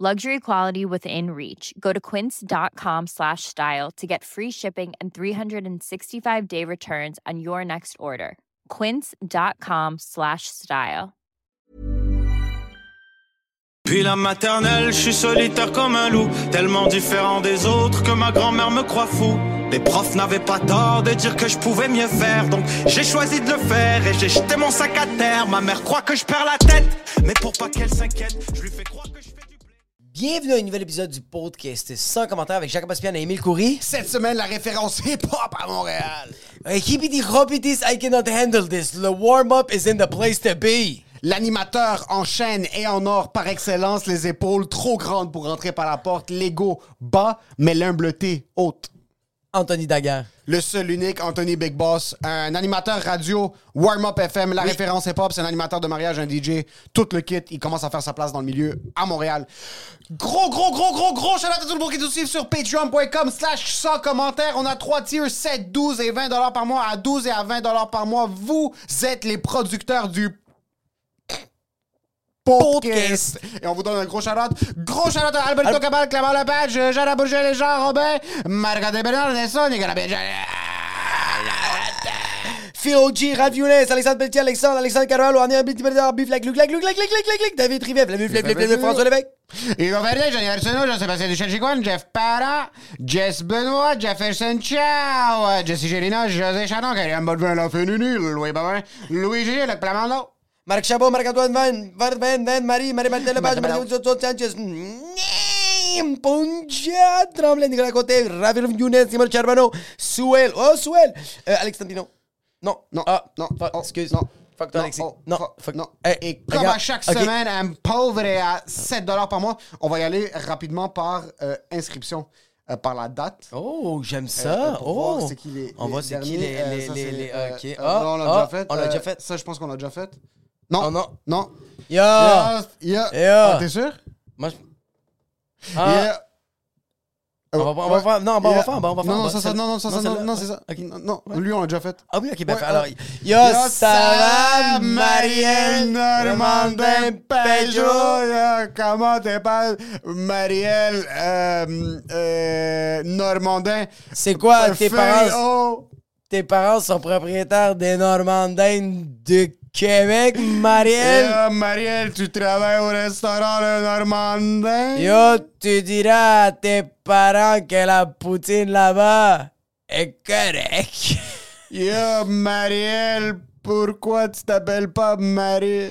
Luxury quality within reach. Go to quince.com slash style to get free shipping and 365 day returns on your next order. Quince.com slash style. Puis la maternelle, je suis solitaire comme un loup, tellement différent des autres que ma grand-mère me croit fou. Les profs n'avaient pas tort de dire que je pouvais mieux faire, donc j'ai choisi de le faire et j'ai jeté mon sac à terre. Ma mère croit que je perds la tête, mais pour pas qu'elle s'inquiète, je lui fais croire que je. Bienvenue à un nouvel épisode du podcast sans commentaire avec Jacques Baspian et Émile Coury. Cette semaine, la référence hip-hop à Montréal. Hippity hoppities, I cannot handle this. The warm-up is in the place to be. L'animateur en chaîne et en or par excellence, les épaules trop grandes pour entrer par la porte, l'ego bas, mais l'humbleté haute. Anthony Daguerre. Le seul unique Anthony Big Boss, un animateur radio, warm-up FM, la référence hip-hop, c'est un animateur de mariage, un DJ, tout le kit, il commence à faire sa place dans le milieu à Montréal. Gros, gros, gros, gros, gros shout out à tout le monde qui nous suit sur patreon.com slash sans commentaire. On a trois tiers, 7, 12 et 20 dollars par mois. À 12 et à 20 dollars par mois, vous êtes les producteurs du podcast. Et on vous donne un gros shout-out. Gros shout-out à Alberto Cabal, Clément Lepage, Jean Bourget, Jean Robin, Marc de Bernard, Nelson, Nicolas Benjamin. Phil G, Younes, Alexandre Pelletier, Alexandre, Alexandre Carvalho, Arnaud Abitiber, Bif, Lac, Luc, Lac, Luc, Lac, Lac, Lac, Lac, Lac, David Rivet, Flavie, Flavie, Flavie, Flavie, François Lévesque. Hugo Verdier, Johnny Arsenault, Jean-Sébastien Duchel Chicoine, Jeff Parra, Jess Benoît, Jefferson Chow, Jesse Gélina, José Chanon, Karim Bodvin, La Fénini, Louis Babin, Louis G, Luc Plamando. Marc Chabot, Marc-Antoine Van, Van, Van, Van, Marie, Marie-Martin Lepage, Marie-Antoine Sanchez, Poncha, Tremblay, Nicolas Côté, Ravi Younes, Simon Charbonneau, Souel, oh, Souel, euh, Alex Tantino. Non, Non, ah, non, fuck, oh, excuse. non. Fuck toi, Alexis. oh, non, fuck, non. Hey, Et comme à chaque semaine, un pauvre est à 7 par mois, on va y aller rapidement par euh, inscription, euh, par la date. Oh, j'aime Euh, ça. oh. c'est qui les, On les voit c'est qui les. Les, les, ok. Ah, on l'a ah, déjà fait. On l'a déjà fait. Ça, je pense qu'on l'a déjà fait. Non. Oh non. Non. Yo! Yeah. Yeah. Ah, t'es sûr? Moi, je- Ah, Yeah. on va, on va Ouais. faire. Non, on va Yeah. faire. On va faire. Non, on non, va- ça, ça, celle- non, non, ça, ça, non, celle-là, non, ouais. c'est ça. Ok. Non, non, lui, on l'a déjà fait. Ah oui, ok, ben Ouais, alors. euh, Yo, Yo, ça va, Marielle Normandin Peugeot. Yo, Comment t'appelles Marielle euh, euh, Normandin? C'est quoi, tes parents, tes parents sont propriétaires des Normandins de Québec, Marielle? Yo, Marielle, tu travailles au restaurant Le Normandin? Yo, tu diras à tes parents que la poutine là-bas est correcte. Yo, Marielle, pourquoi tu t'appelles pas Marie?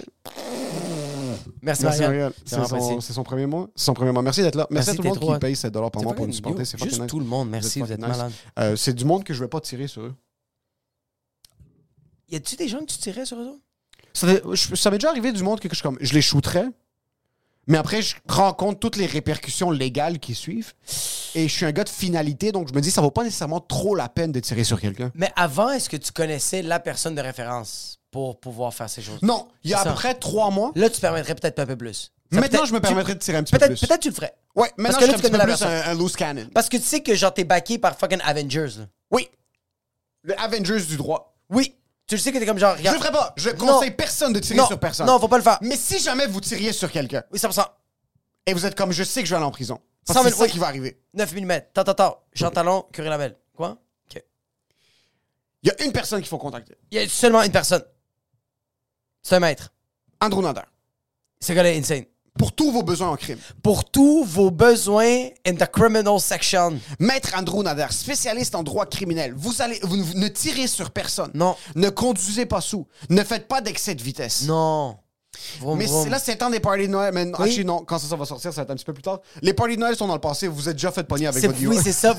Merci, Merci Marielle. Marielle. C'est son, son premier mois. C'est son premier mois. Merci d'être là. Merci, Merci, à tout le monde qui paye 7 par mois pour nous supporter. C'est Juste nice. tout le monde, merci, vous êtes nice. malade. Euh, c'est du monde que je vais pas tirer sur eux. Y a-tu des gens que tu tirais sur eux autres? Ça, je- m'est déjà arrivé du monde que je, comme, je les shooterais, mais après, je prends en compte toutes les répercussions légales qui suivent. Et je suis un gars de finalité, donc je me dis, ça vaut pas nécessairement trop la peine de tirer sur quelqu'un. Mais avant, est-ce que tu connaissais la personne de référence pour pouvoir faire ces choses? Non, il y a à peu près trois mois. Là, tu permettrais peut-être un peu plus. Ça, Maintenant, je me tu- permettrais de tirer un petit peu plus. peut-être tu le ferais. Ouais, maintenant, que je là, suis tu un petit peu plus un, un loose cannon. Parce que tu sais que genre t'es backé par fucking Avengers. là. Oui. Le Avengers du droit. Oui. Tu le sais que t'es comme genre. Je le ferai pas. Je Non. conseille personne de tirer non, sur personne. Non, faut pas le faire. Mais si jamais vous tiriez sur quelqu'un Oui, 100%. et vous êtes comme je sais que je vais aller en prison, parce 100 que 000, c'est ça oui. qui va arriver. 9 mm. Tant, tant, tant. Jean Talon, Curie Lavelle. Quoi? OK. Il y a une personne qu'il faut contacter. Il y a seulement une personne. C'est un maître. Andrew Nader. Ce gars-là est insane. Pour tous vos besoins en crime. Pour tous vos besoins in the criminal section. Maître Andrew Nader, spécialiste en droit criminel. Vous allez, vous ne- ne tirez sur personne. Non. Ne conduisez pas sous. Ne faites pas d'excès de vitesse. Non. Vroom, Mais vroom. là, c'est le temps des parties de Noël. Mais Oui. actually, non, quand ça, ça va sortir, ça va être un petit peu plus tard. Les parties de Noël sont dans le passé. Vous êtes déjà fait pogner avec votre oui, c'est ça.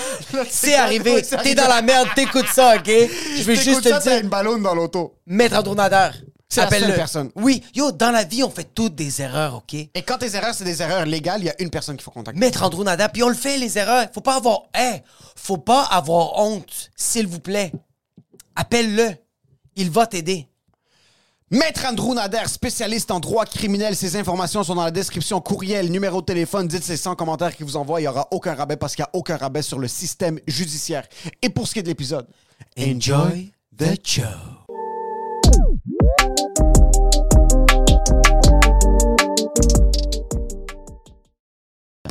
c'est arrivé. T'es dans la merde, t'écoutes ça, OK? Je T'écoutes juste ça, te dire, une ballonne dans l'auto. mettre un tournateur. C'est la seule personne. Oui. Yo, dans la vie, on fait toutes des erreurs, OK? Et quand tes erreurs, c'est des erreurs légales, il y a une personne qu'il faut contacter. Mettre Andrew Nader, puis on le fait, les erreurs. Faut pas avoir... Hey, faut pas avoir honte, s'il vous plaît. Appelle-le. Il va t'aider. Maître Andrew Nader, spécialiste en droit criminel. Ces informations sont dans la description. Courriel, numéro de téléphone. Dites ces 100 commentaires qu'il vous envoie. Il n'y aura aucun rabais parce qu'il n'y a aucun rabais sur le système judiciaire. Et pour ce qui est de l'épisode, Enjoy the show.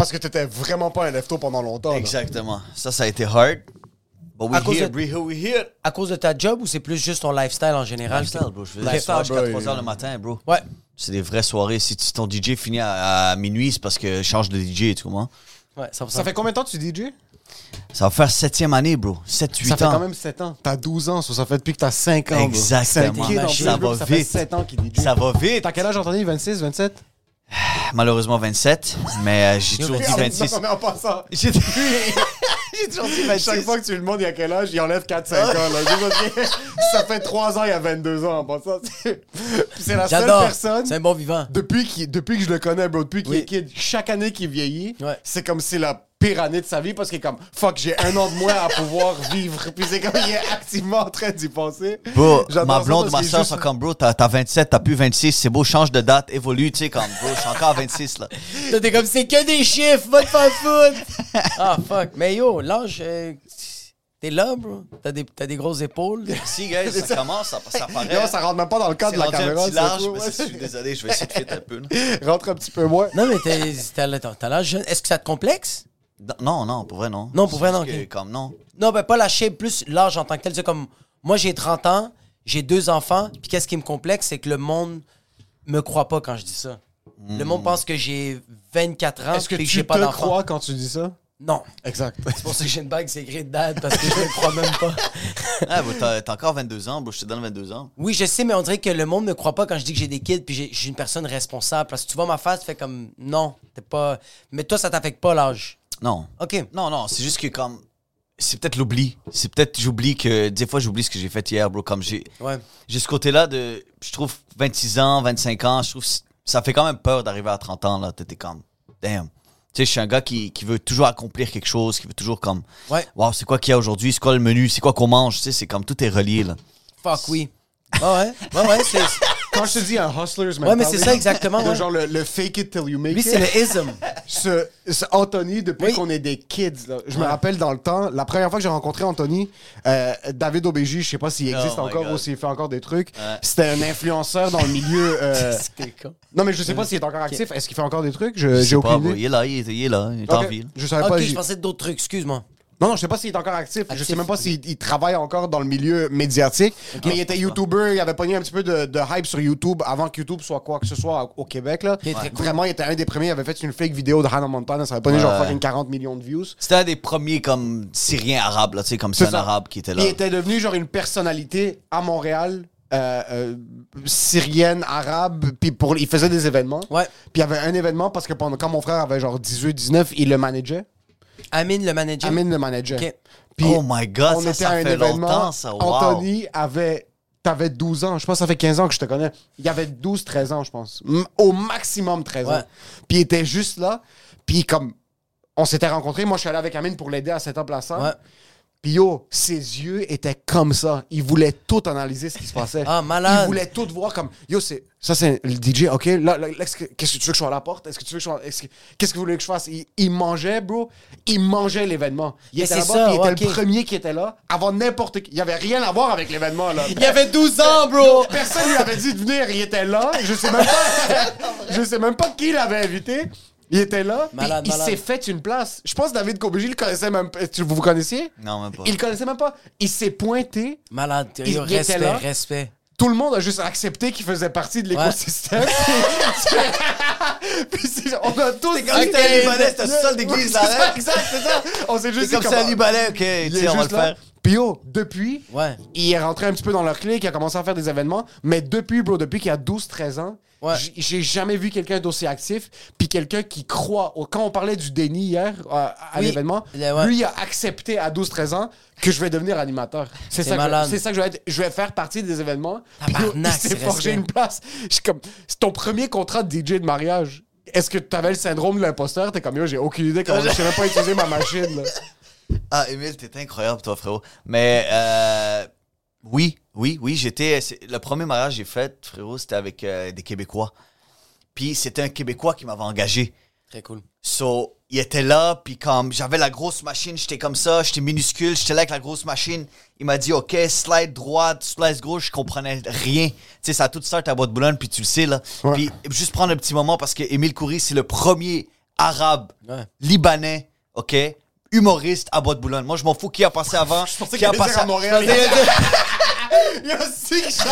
Parce que t'étais vraiment pas un lefto pendant longtemps. là. Exactement. Ça, ça a été hard. But we À cause here, de- we here, we here. À cause de ta job ou c'est plus juste ton lifestyle en général? Lifestyle, bro. Je fais des Lifestyle, soirées jusqu'à bro, 3 yeah. h le matin, bro. Ouais. C'est des vraies soirées. Si tu- ton DJ finit à, à minuit, c'est parce que je change de DJ, tu comprends? Ouais, ça, Ça fait combien de temps que tu DJ? Ça va faire septième année, bro. 7, 8 Ça fait ans. quand même 7 ans. T'as 12 ans, so ça fait depuis que t'as 5 ans. bro. Exactement. C'est un kid en Ça plus, bro, va Ça fait vite. 7 ans qu'il DJ. Ça va vite. T'as quel âge, Anthony? 26, 27? Malheureusement 27, mais euh, j'ai toujours dit 26. Non, mais en passant, J'ai toujours dit 26. chaque fois que tu lui demandes il y a quel âge, il enlève 4-5 ans. Là. Ça fait 3 ans, il y a 22 ans en passant. C'est la seule personne... C'est un bon vivant. Depuis, qu'il- depuis que je le connais, bro, depuis qu'il Oui. est kid, chaque année qu'il vieillit, Ouais. c'est comme c'est la pire année de sa vie parce qu'il est comme fuck, j'ai un an de moins à pouvoir vivre. Puis c'est comme il est activement en train d'y penser. Bro, ma ça blonde, ma soeur juste- sont comme, bro, t'as t'as 27, t'as plus 26, c'est beau, change de date, évolue, tu sais, comme, bro, je suis encore à 26, là. Toi, T'es comme, c'est que des chiffres, va te faire foutre. ah, fuck. Mais yo, l'âge, euh, t'es là, bro. T'as des, t'as des grosses épaules. Si, guys, ça commence, ça, ça paraît. Ça rentre même pas dans le cadre de la rendu un caméra. petit c'est large, mais ouais. je suis désolé, je vais essayer de fit un peu. là. Rentre un petit peu moins. Non, mais t'es- t'as t'as- t'as l'âge jeune. Est-ce que ça te complexe? Non, non, pour vrai, non. Non, pour vrai, non, Comme, non. Non, ben pas la shape, plus l'âge en tant que tel. C'est comme, moi, j'ai 30 ans, j'ai deux enfants, puis qu'est-ce qui me complexe, c'est que le monde me croit pas quand je dis ça. Le monde pense que j'ai 24 ans, Est-ce que que tu j'ai te pas d'enfant. crois quand tu dis ça? Non. Exact. C'est pour ça que j'ai une bague, c'est écrit dad, parce que je me crois même pas. Ah, bro, t'as t'as encore 22 ans, bro, je te donne 22 ans. Oui, je sais, mais on dirait que le monde me croit pas quand je dis que j'ai des kids puis j'ai- une personne responsable. Parce que tu vois ma face, tu fais comme non, t'es pas. Mais toi, ça t'affecte pas l'âge. Non. Ok. Non, non, c'est juste que comme. C'est peut-être l'oubli. C'est peut-être, j'oublie que. Des fois, j'oublie ce que j'ai fait hier, bro. Comme j'ai. Ouais. J'ai ce côté-là de. Je trouve 26 ans, 25 ans, je trouve. Ça fait quand même peur d'arriver à 30 ans, là. T'es comme. Damn. Tu sais, je suis un gars qui, qui veut toujours accomplir quelque chose, qui veut toujours comme. Ouais. Wow, c'est quoi qu'il y a aujourd'hui? C'est quoi le menu? C'est quoi qu'on mange? Tu sais, c'est comme tout est relié, là. Fuck oui. Ah ouais? Ouais, ouais. c'est- Quand je te dis un hustler's Ouais, mais c'est ça exactement. De Ouais. genre le, le fake it till you make Lui, it. c'est le ism. Ce, ce Anthony, depuis Oui. qu'on est des kids, là, je me rappelle dans le temps, la première fois que j'ai rencontré Anthony, euh, David Obégi, je sais pas s'il existe Oh encore ou s'il fait encore des trucs, Ouais. c'était un influenceur dans le milieu. euh, con. non, mais je sais pas s'il est encore actif. Est-ce qu'il fait encore des trucs? J'ai sais pas, aucune idée. Il est là, il est, il est là, il est en ville. Je savais pas. Ok, je pensais d'autres trucs, excuse-moi. Non, non, je sais pas s'il est encore actif. Je Actif. sais même pas s'il il travaille encore dans le milieu médiatique. Mais il était YouTuber, il avait pogné un petit peu de, de hype sur YouTube avant que YouTube soit quoi que ce soit au Québec. Là. Vraiment, il était un des premiers. Il avait fait une fake vidéo de Hannah Montana. Ça avait pogné Ouais. genre fucking 40 millions de views. C'était un des premiers comme Syriens arabes, là, tu sais, comme c'est un ça. arabe qui était là. Il était devenu genre une personnalité à Montréal. euh, euh, syrienne, arabe, puis pour, il faisait des événements. Ouais. Puis il y avait un événement parce que pendant, quand mon frère avait genre 18, 19, il le manageait. Amine, le manager. Amine le. Puis Oh my God, on ça, était ça à un fait événement. longtemps, ça, wow. Anthony avait. T'avais 12 ans. Je pense que ça fait 15 ans que je te connais. Il avait 12, 13 ans, je pense. M- Au maximum 13 Ouais. ans. Puis il était juste là. Puis comme. On s'était rencontrés. Moi, je suis allé avec Amine pour l'aider à set up la salle. Ouais. Puis yo, ses yeux étaient comme ça. Il voulait tout analyser ce qui se passait. Ah, malade. Il voulait tout voir comme yo, c'est ça c'est le DJ. OK, là, là, là, est-ce que- qu'est-ce que tu veux que je sois à la porte? Est-ce que tu veux que je sois est-ce que- qu'est-ce que vous voulez que je fasse? Il, il mangeait, bro. Il mangeait l'événement. Il Mais était c'est là-bas, ça, puis il était ouais, le premier qui était là avant n'importe qui. Il y avait rien à voir avec l'événement là. Il avait 12 ans, bro! Personne lui avait dit de venir, il était là. Je sais même pas, je sais même pas qui l'avait invité. Il était là. Malade, il s'est fait une place. Je pense que David Kobeji le connaissait même pas. Vous vous connaissiez? Non, même pas. Il le connaissait même pas. Il s'est pointé. Malade. Il- il était respect, là. respect. Tout le monde a juste accepté qu'il faisait partie de l'écosystème. Puis on a tous C'est comme si t'es un Libanais, c'était le sol d'église, là, hein? Exact, c'est ça. On s'est juste C'est dit comme ça, un Libanais, ok, tiens, on va le faire. Puis yo, depuis, Ouais. il est rentré un petit peu dans leur clique, il a commencé à faire des événements. Mais depuis, bro, depuis qu'il a 12-13 ans, Ouais. j'ai jamais vu quelqu'un d'aussi actif. Puis quelqu'un qui croit. au- Quand on parlait du déni hier euh, à Oui. l'événement, ouais. lui il a accepté à 12-13 ans que je vais devenir animateur. C'est ça, que- c'est ça que je vais être. Je vais faire partie des événements. Yo, il Tabarnak, s'est c'est forgé une place. Je suis comme, c'est ton premier contrat de DJ de mariage. Est-ce que tu avais le syndrome de l'imposteur? T'es comme, yo, j'ai aucune idée comment je sais même pas utiliser ma machine. là. Ah, Émile, t'es incroyable, toi, frérot. Mais euh, oui, oui, oui, j'étais. c'est- Le premier mariage que j'ai fait, frérot, c'était avec euh, des Québécois. Puis c'était un Québécois qui m'avait engagé. Très cool. So, il était là, puis comme j'avais la grosse machine, j'étais comme ça, j'étais minuscule, j'étais là avec la grosse machine. Il m'a dit, OK, slide droite, slide gauche, je comprenais rien. Tu sais, ça a tout start à bois de Boulogne, puis tu le sais, là. Ouais. Puis juste prendre un petit moment, parce que Émile Coury, c'est le premier arabe Ouais. libanais, OK, humoriste à bois de Boulogne. Moi, je m'en fous qui a passé avant. Je pensais qui a dire à Montréal. Yo, si que. Ça,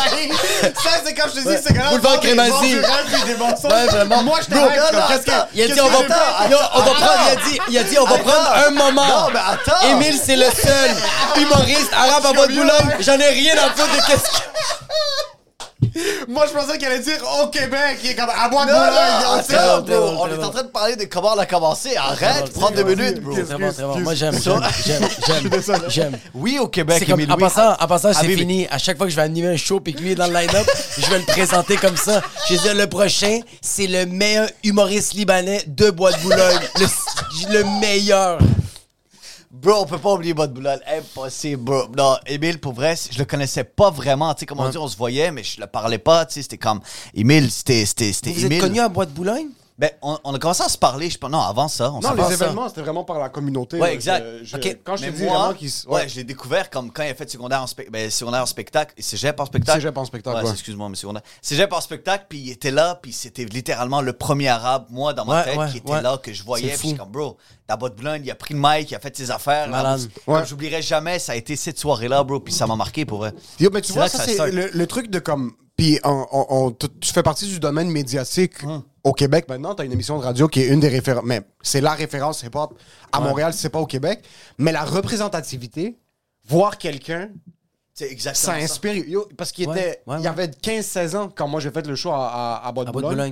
c'est quand je te dis, c'est quand Boulevard Crémazie. Ouais, vraiment. Moi, je te Bro, rêve, non, Qu'est-ce que. Il a dit on va prendre, on va prendre, il a dit, il a dit on va prendre un moment. Non, mais attends. Émile, c'est le seul humoriste arabe à bois de Boulogne. J'en ai rien à foutre de qu'est-ce que. Moi, je pensais qu'elle allait dire au Québec. Il est comme à bois de on bro, on est en train de parler de comment on a commencé. Arrête, prends deux minutes, bro. Qu'est-ce Très bon, très bon. Moi, j'aime, Ça- j'aime, j'aime, j'aime. Oui, au Québec, comme, en passant, en passant, c'est fini. À chaque fois que je vais animer un show puis que lui est dans le line-up, je vais le présenter comme ça. Je vais dire, le prochain, c'est le meilleur humoriste libanais de Bois de Boulogne. Le, le meilleur. Bro, on peut pas oublier Bois de Boulogne. Impossible, bro. Non, Émile, pour vrai, je le connaissais pas vraiment. Tu sais, comment dire, on se voyait, mais je le parlais pas. Tu sais, c'était comme. Émile, c'était. Vous êtes Émile. connu à Bois de Boulogne? Ben, on, on a commencé à se parler, je pense. Non, avant ça. On Non, les événements, c'était vraiment par la communauté. Ouais, exact. que je- Ok. Quand je Mais moi, vraiment ouais, je l'ai découvert comme quand il a fait secondaire en, spec- ben, secondaire en spectacle. Cégep en spectacle. Cégep en spectacle, Ouais, ouais. excuse-moi, mais secondaire. Cégep en spectacle, puis il était là, puis c'était littéralement le premier arabe, moi, dans ma Ouais, tête, ouais, qui était ouais. là, que je voyais. Puis je suis fou. comme, bro, t'as bas de Boulogne, il a pris le mic, il a fait ses affaires. J'oublierai jamais, ça a été cette soirée-là, bro, puis ça m'a marqué pour vrai. Yo, mais tu vois, ça, c'est le truc de comme. Puis on, on- on- tu, fais partie du domaine médiatique Hum. au Québec maintenant. Tu as une émission de radio qui est une des références. Mais c'est la référence hip-hop à Montréal, si c'est pas au Québec. Mais la représentativité, voir quelqu'un, C'est exactement ça ça. inspire. Yo, parce qu'il Ouais, était. ouais, il ouais. avait 15-16 ans quand moi j'ai fait le show à, à, à.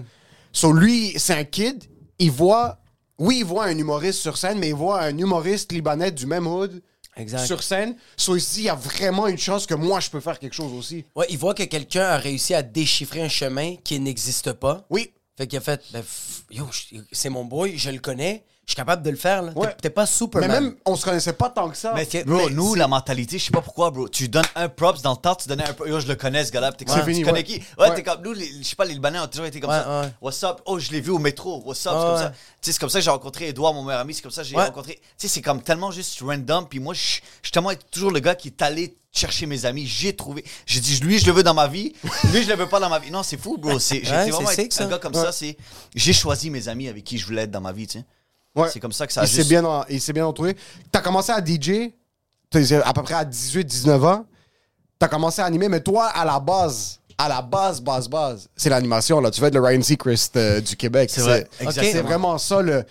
So lui, c'est un kid. Il voit. Oui, il voit un humoriste sur scène, mais il voit un humoriste libanais du même hood Exact. sur scène. So ici, il y a vraiment une chance que moi, je peux faire quelque chose aussi. Ouais, il voit que quelqu'un a réussi à déchiffrer un chemin qui n'existe pas. Oui. Fait qu'il a fait, ben, yo, c'est mon boy, je le connais, je suis capable de le faire. Là. T'es- Ouais. T'es pas Mais Superman. même, on se connaissait pas tant que ça. Mais, bro, mais nous, la mentalité, je sais pas pourquoi, bro. Tu donnes un props dans le temps, tu donnais un props. Yo, je le connais, ce gars-là. t'es comme, tu fini, connais ouais. qui? Ouais, Ouais. t'es comme, nous, les- je sais pas, les Libanais ont toujours été comme Ouais, ça. ouais. What's up? Oh, je l'ai vu au métro. What's up? Ouais, c'est comme ça. Tu sais, c'est comme ça que j'ai rencontré Edouard, mon meilleur ami. C'est comme ça que j'ai Ouais. rencontré. Tu sais, c'est comme tellement juste random. Puis moi, je suis tellement toujours le gars qui est allé chercher mes amis. J'ai trouvé. J'ai dit, lui, je le veux dans ma vie. Lui, je le veux pas dans ma vie. Non, c'est fou, bro. C'est, j'ai Ouais, été vraiment sick, un ça. gars comme Ouais. ça. C'est, j'ai choisi mes amis avec qui je voulais être dans ma vie, tu sais. Ouais. C'est comme ça que ça a il s'est bien, en- il s'est bien entouré. T'as commencé à DJ t'es à peu près à 18-19 ans. T'as commencé à animer, mais toi, à la base, à la base, base, base, c'est l'animation. là. Tu vas être le Ryan Seacrest euh, du Québec. C'est vrai, C'est vraiment ça. Le...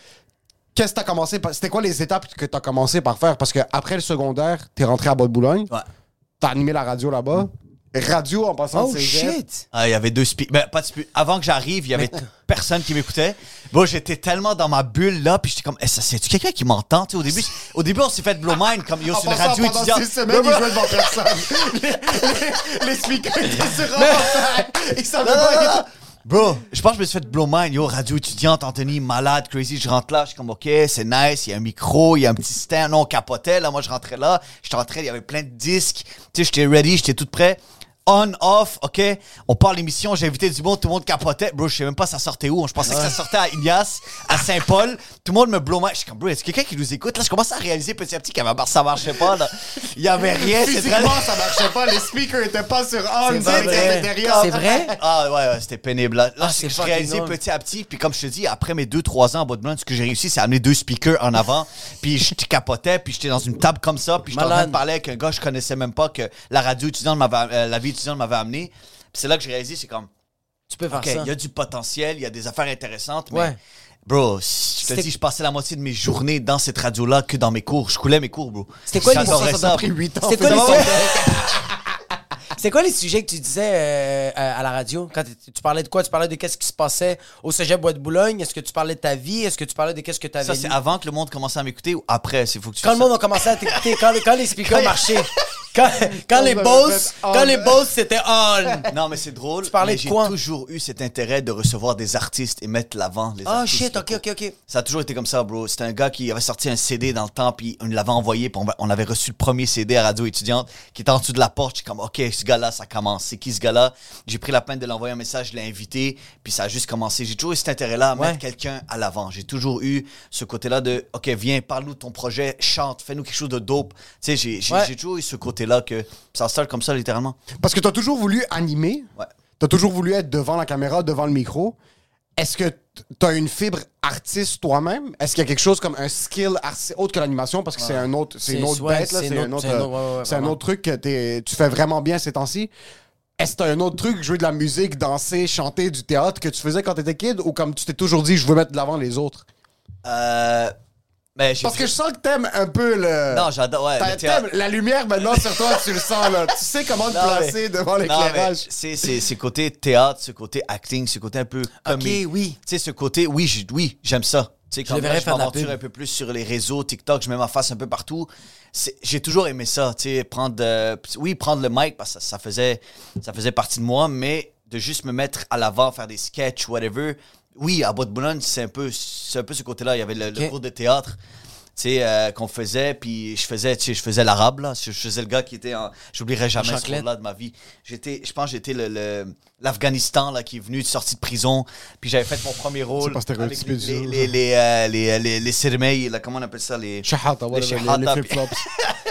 Qu'est-ce que t'as commencé par... C'était quoi les étapes que t'as commencé par faire? Parce qu'après le secondaire, t'es rentré à Bois-de-Boulogne. Ouais. T'as animé la radio là-bas. Radio en passant Oh de cégep. shit! Ah, il y avait deux speakers. Ben, pas de speakers. Avant que j'arrive, il y avait personne qui m'écoutait. Bon, j'étais tellement dans ma bulle là, puis j'étais comme, eh, ça c'est-tu quelqu'un qui m'entend? Tu sais, au début, au début, on s'est fait blow mind, comme, yo, En c'est une passant, radio pendant étudiante. six semaines, il jouait devant personne. les, les- les speakers étaient sur un Ils savaient Non, non, non. Bro, je pense que je me suis fait blow mind. Yo, radio étudiante, Anthony, malade, crazy. Je rentre là, je suis comme, OK, c'est nice. Il y a un micro, il y a un petit stand. Non, on capotait. Là, moi, je rentrais là. Je rentrais, il y avait plein de disques. Tu sais, j'étais ready, j'étais tout prêt. On, off, OK? On part l'émission, j'ai invité du monde, tout le monde capotait. Bro, je sais même pas ça sortait où. Je pensais que ça sortait à Ignace, à Saint-Paul. Tout le monde me blow. Je suis comme, bro, est-ce quelqu'un qui nous écoute? Là, je commence à réaliser petit à petit que ça marchait pas, là. Il y avait rien. c'est très- Physiquement, ça marchait pas. Les speakers étaient pas sur on. C'est vrai. t'étais derrière. C'est vrai? Ah ouais, ouais c'était pénible. Là, Là, Ah, je réalisais petit à petit. Puis comme je te dis, après mes 2-3 ans en de blanc, ce que j'ai réussi, c'est à amener deux speakers en avant. puis je capotais, puis j'étais dans une table comme ça. Puis j'étais en train Malade. de parler avec un gars que je connaissais même pas, que la radio étudiante m'avait, euh, la vie étudiante m'avait amené. Puis c'est là que j'ai réalisé, c'est comme, Tu peux faire OK, ça. il y a du potentiel, il y a des affaires intéressantes, mais. Ouais. Bro, je te dis, je passais la moitié de mes journées dans cette radio-là que dans mes cours. Je coulais mes cours, bro. C'était quoi les- J'adorais Ça, ça t'a pris 8 ans? C'est quoi, les sujets... C'est quoi les sujets que tu disais euh, à la radio? Quand tu parlais de quoi? Tu parlais de qu'est-ce qui se passait au cégep Bois de Boulogne? Est-ce que tu parlais de ta vie? Est-ce que tu parlais de qu'est-ce que tu avais Ça, c'est avant que le monde commençait à m'écouter ou après? C'est faut que tu Quand le monde a commencé à t'écouter, quand, quand les speakers marchaient, quand, quand les boss, quand les boss c'était on. Non, mais c'est drôle. Tu parlais mais de j'ai quoi? toujours eu cet intérêt de recevoir des artistes et mettre l'avant les Ah artistes. shit, ok, ok, ok. Ça a toujours été comme ça, bro. C'était un gars qui avait sorti un CD dans le temps, puis on l'avait envoyé, puis on, avait reçu le premier CD à Radio Étudiante, qui était en dessous de la porte. J'étais comme, OK, ce gars-là, ça commence. C'est qui ce gars-là? J'ai pris la peine de l'envoyer un message, je l'ai invité, puis ça a juste commencé. J'ai toujours eu cet intérêt-là à Ouais. mettre quelqu'un à l'avant. J'ai toujours eu ce côté-là de, OK, viens, parle-nous de ton projet, chante, fais-nous quelque chose de dope. Tu sais, j'ai j'ai- Ouais. j'ai toujours eu ce côté-là que ça start comme ça, littéralement. Parce que t'as toujours voulu animer. Ouais. T'as toujours voulu être devant la caméra, devant le micro. Est-ce que t- t'as une fibre artiste toi-même? Est-ce qu'il y a quelque chose comme un skill autre que l'animation? Parce que c'est un autre, c'est une autre bête, là. c'est un autre- un autre- ouais, ouais, ouais, c'est un vraiment. autre truc que t'es- tu fais vraiment bien ces temps-ci. Est-ce que t'as un autre truc, jouer de la musique, danser, chanter, du théâtre que tu faisais quand t'étais kid? Ou comme tu t'es toujours dit, je veux mettre de l'avant les autres? Euh, mais j'ai- Parce que je sens que t'aimes un peu le... Non, j'adore, ouais. Le théâtre. la lumière maintenant sur toi, tu le sens, là. Tu sais comment te Non, mais- placer devant mais l'éclairage. C'est c'est- c'est côté théâtre, ce côté acting, ce côté un peu comique. oui. Tu sais, ce côté, oui, j'ai- oui j'aime ça. Tu sais, quand là, je la m'aventure un peu plus sur les réseaux, TikTok, je mets ma face un peu partout. J'ai toujours aimé ça, tu sais, prendre, euh, oui, prendre le mic, parce que ça, ça faisait, ça faisait partie de moi, mais de juste me mettre à l'avant, faire des sketchs, whatever. Oui, à Bois de Boulogne, c'est un peu, c'est un peu ce côté-là. Il y avait le, le Ok. cours de théâtre euh, qu'on faisait, puis je faisais, je faisais l'arabe, là. Je, je faisais le gars qui était en... J'oublierai jamais ce rôle-là de ma vie. J'étais, je pense que j'étais le, le- l'Afghanistan, là, qui est venu de sortie de prison, puis j'avais fait mon premier rôle pas avec les, les, tout. les, euh, les, les, les Sirmeilles, là, comment on appelle ça, les... Shahata, Les les, shahata, les puis- flip-flops.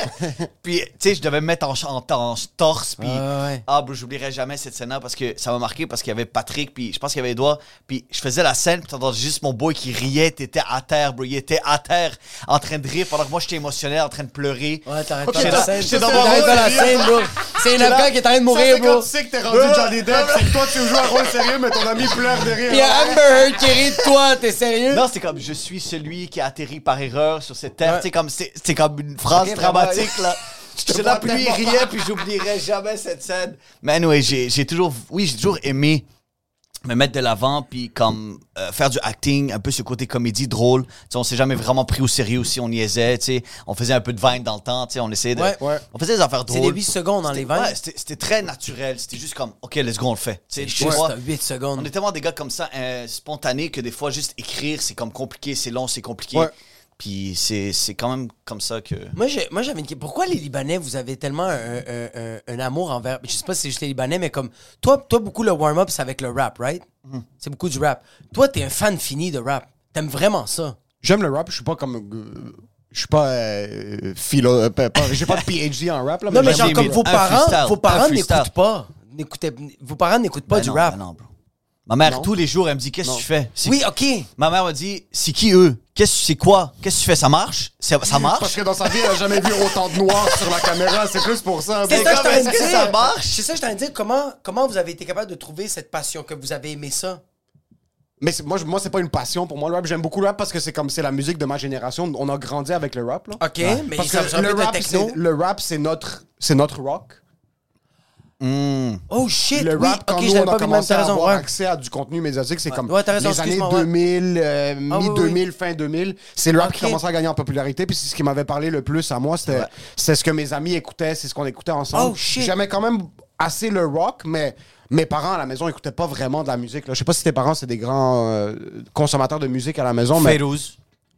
Puis, tu sais, je devais me mettre en, en, en torse, puis... Ah, ouais. Ah, bro, j'oublierai jamais cette scène-là parce que ça m'a marqué parce qu'il y avait Patrick, puis je pense qu'il y avait Edouard, puis je faisais la scène, puis t'entendais juste mon boy qui riait, t'étais à terre, bro. Il était à terre en train de rire pendant que moi j'étais émotionnel, en train de pleurer. Ouais, t'arrêtes Ok, pas la là, scène. j'étais dans la scène, bro. C'est un là, Afghan qui est en train de mourir, bro. tu sais que t'es rendu Johnny Depp, toi, tu joues un rôle sérieux, mais ton ami pleure de rire. Puis il y a Amber Heard qui rit de toi, t'es sérieux? Non, c'est comme je suis celui qui a atterri par erreur sur cette terre. Ouais. Sais, comme c'est c'est comme une phrase dramatique là. Lui il tellement riait, puis j'oublierai jamais cette scène. Mais anyway, j'ai j'ai toujours, oui, j'ai toujours aimé me mettre de l'avant, puis comme euh, faire du acting, un peu ce côté comédie drôle. Tu sais, on s'est jamais vraiment pris au sérieux aussi, on niaisait, tu sais. On faisait un peu de vine dans le temps, tu sais, on essayait de... Ouais. Ouais. On faisait des affaires drôles. des 8 secondes dans les C'était- vines. Ouais, c'était c'était très naturel. C'était juste comme, OK, let's go, on le fait. Tu sais, C'est juste fois, 8 secondes. on est tellement des gars comme ça, euh, spontanés, que des fois, juste écrire, c'est comme compliqué, c'est long, c'est compliqué. Puis c'est c'est quand même comme ça que. Moi, j'avais une question. Pourquoi les Libanais, vous avez tellement un, un- un- un amour envers. Je sais pas si c'est juste les Libanais, mais comme. Toi, toi beaucoup le warm-up, c'est avec le rap, right? Mhm. C'est beaucoup du rap. Toi, t'es un fan fini de rap. T'aimes vraiment ça. J'aime le rap, je suis pas comme. euh, Je suis pas euh, philo. euh, pas- J'ai pas de PhD en rap, là. Non, mais genre, comme vos parents, vos parents n'écoutent pas. Vos parents n'écoutent pas Ben du non, rap. ben non, bro. Ma mère, Non. tous les jours, elle me dit Qu'est-ce que tu fais? C'est- Oui, OK. Ma mère m'a dit C'est qui eux? Qu'est-ce C'est quoi? Qu'est-ce que tu fais? Ça marche? Ça, ça Parce marche? que dans sa vie, elle a jamais vu autant de noirs sur la caméra. C'est plus pour ça. C'est Mais ça que je comme- t'en ai est-ce que dit. ça marche? C'est ça que je t'en. Comment, comment vous avez été capable de trouver cette passion, que vous avez aimé ça? Mais c'est- moi, je- moi c'est pas une passion pour moi le rap. J'aime beaucoup le rap parce que c'est comme c'est la musique de ma génération. On a grandi avec le rap. Là. OK, mais Parce ça que le rap, techno. c'est- le rap, c'est notre, c'est notre rock. Hmm. Oh shit, Le oui. rap, quand nous, on a commencé à raison. avoir ouais. accès à du contenu médiatique, c'est comme Ouais, t'as raison, les années excuse-moi, ouais. 2000, euh, Ah, oui, mi-2000, fin 2000. C'est le rap qui commençait à gagner en popularité. Puis c'est ce qui m'avait parlé le plus à moi. C'était c'est ce que mes amis écoutaient, c'est ce qu'on écoutait ensemble. Oh. J'aimais quand même assez le rock, mais mes parents à la maison écoutaient pas vraiment de la musique. Là. Je sais pas si tes parents, c'est des grands euh, consommateurs de musique à la maison, mais...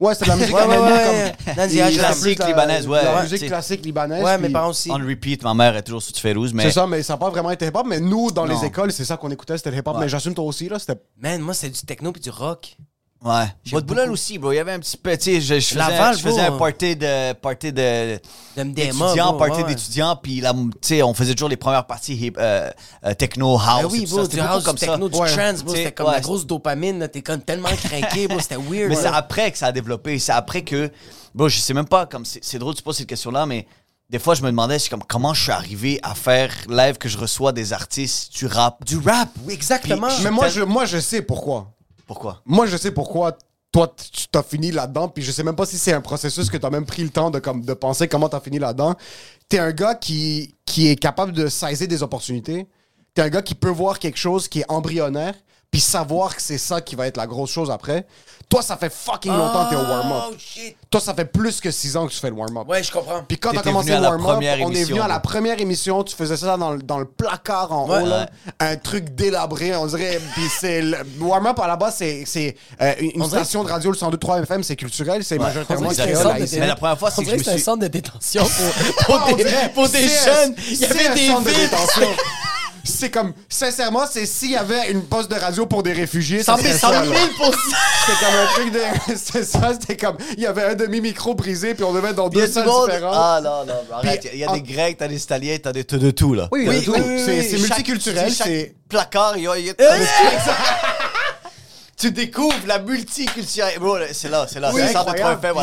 Ouais, c'est de la musique Ouais, ouais, ouais, comme- la Classique la- libanaise, ouais, La musique classique libanaise. Ouais, mes parents aussi. On repeat, ma mère est toujours sur du Fayrouz, mais. C'est ça, mais ça n'a pas vraiment été hip-hop. Mais nous, dans Non. les écoles, c'est ça qu'on écoutait, c'était le hip-hop. Ouais. Mais j'assume toi aussi, là, c'était... Man, moi, c'est du techno puis du rock. Ouais. Boulogne beaucoup. aussi, bro. Il y avait un petit peu, tu sais, je, je faisais, Laval, je faisais bro. un party de, party de, De MDMA. d'étudiants, bro, party ouais, d'étudiants, puis là, tu sais, on faisait toujours les premières parties hip, euh, euh, techno, house, Ben oui, bro, ça. du house, comme du ça. techno, du Ouais. trance, bro. C'était comme ouais, la grosse dopamine. T'es comme tellement craqué, bro. C'était weird. Mais c'est après que ça a développé. C'est après que. Bon, je sais même pas, comme c'est c'est drôle, tu poses cette question-là, mais des fois, je me demandais, c'est comme, comment je suis arrivé à faire live que je reçois des artistes, tu rap? Du rap, oui, exactement. Puis- Mais moi, je, moi, je sais pourquoi. Pourquoi? Moi, je sais pourquoi toi, tu t'as fini là-dedans. Puis je sais même pas si c'est un processus que t'as même pris le temps de, comme, de penser comment t'as fini là-dedans. T'es un gars qui, qui est capable de saisir des opportunités. T'es un gars qui peut voir quelque chose qui est embryonnaire, puis savoir que c'est ça qui va être la grosse chose après. Toi, ça fait fucking longtemps que t'es au warm-up. Oh shit. Toi, ça fait plus que six ans que tu fais le warm-up. Ouais, je comprends. Puis quand t'as commencé le warm-up, on est venu à la première émission, tu faisais ça dans, le- dans le placard en Ouais. haut, là. un truc délabré, on dirait. Puis c'est le warm-up à la base, c'est c'est, euh, une une On dirait- station de radio, le 102.3 FM, c'est culturel, c'est majoritairement créole, c'est un centre de haïtien. Mais la première fois, On c'est que dirait je que me c'est un suis. centre de détention pour, des, pour des c'est jeunes. Il y c'est avait un des centre de vides. détention. C'est comme, sincèrement, c'est s'il y avait une poste de radio pour des réfugiés, ça 100 serait 000 ça, là. C'était comme un truc de. C'était ça, c'était comme. Il y avait un demi-micro brisé, puis on devait être dans Il y a deux du salles monde. différentes. Ah non, non, arrête. Puis, Il y a des Grecs, t'as des Italiens, t'as des, de tout, là. Oui, oui, oui, oui, c'est- c'est Chaque- multiculturel, chaque c'est- placard, il y a. il y a- t'as des- Tu découvres la multiculturalité. Bro, c'est là, c'est là. Oui, c'est ça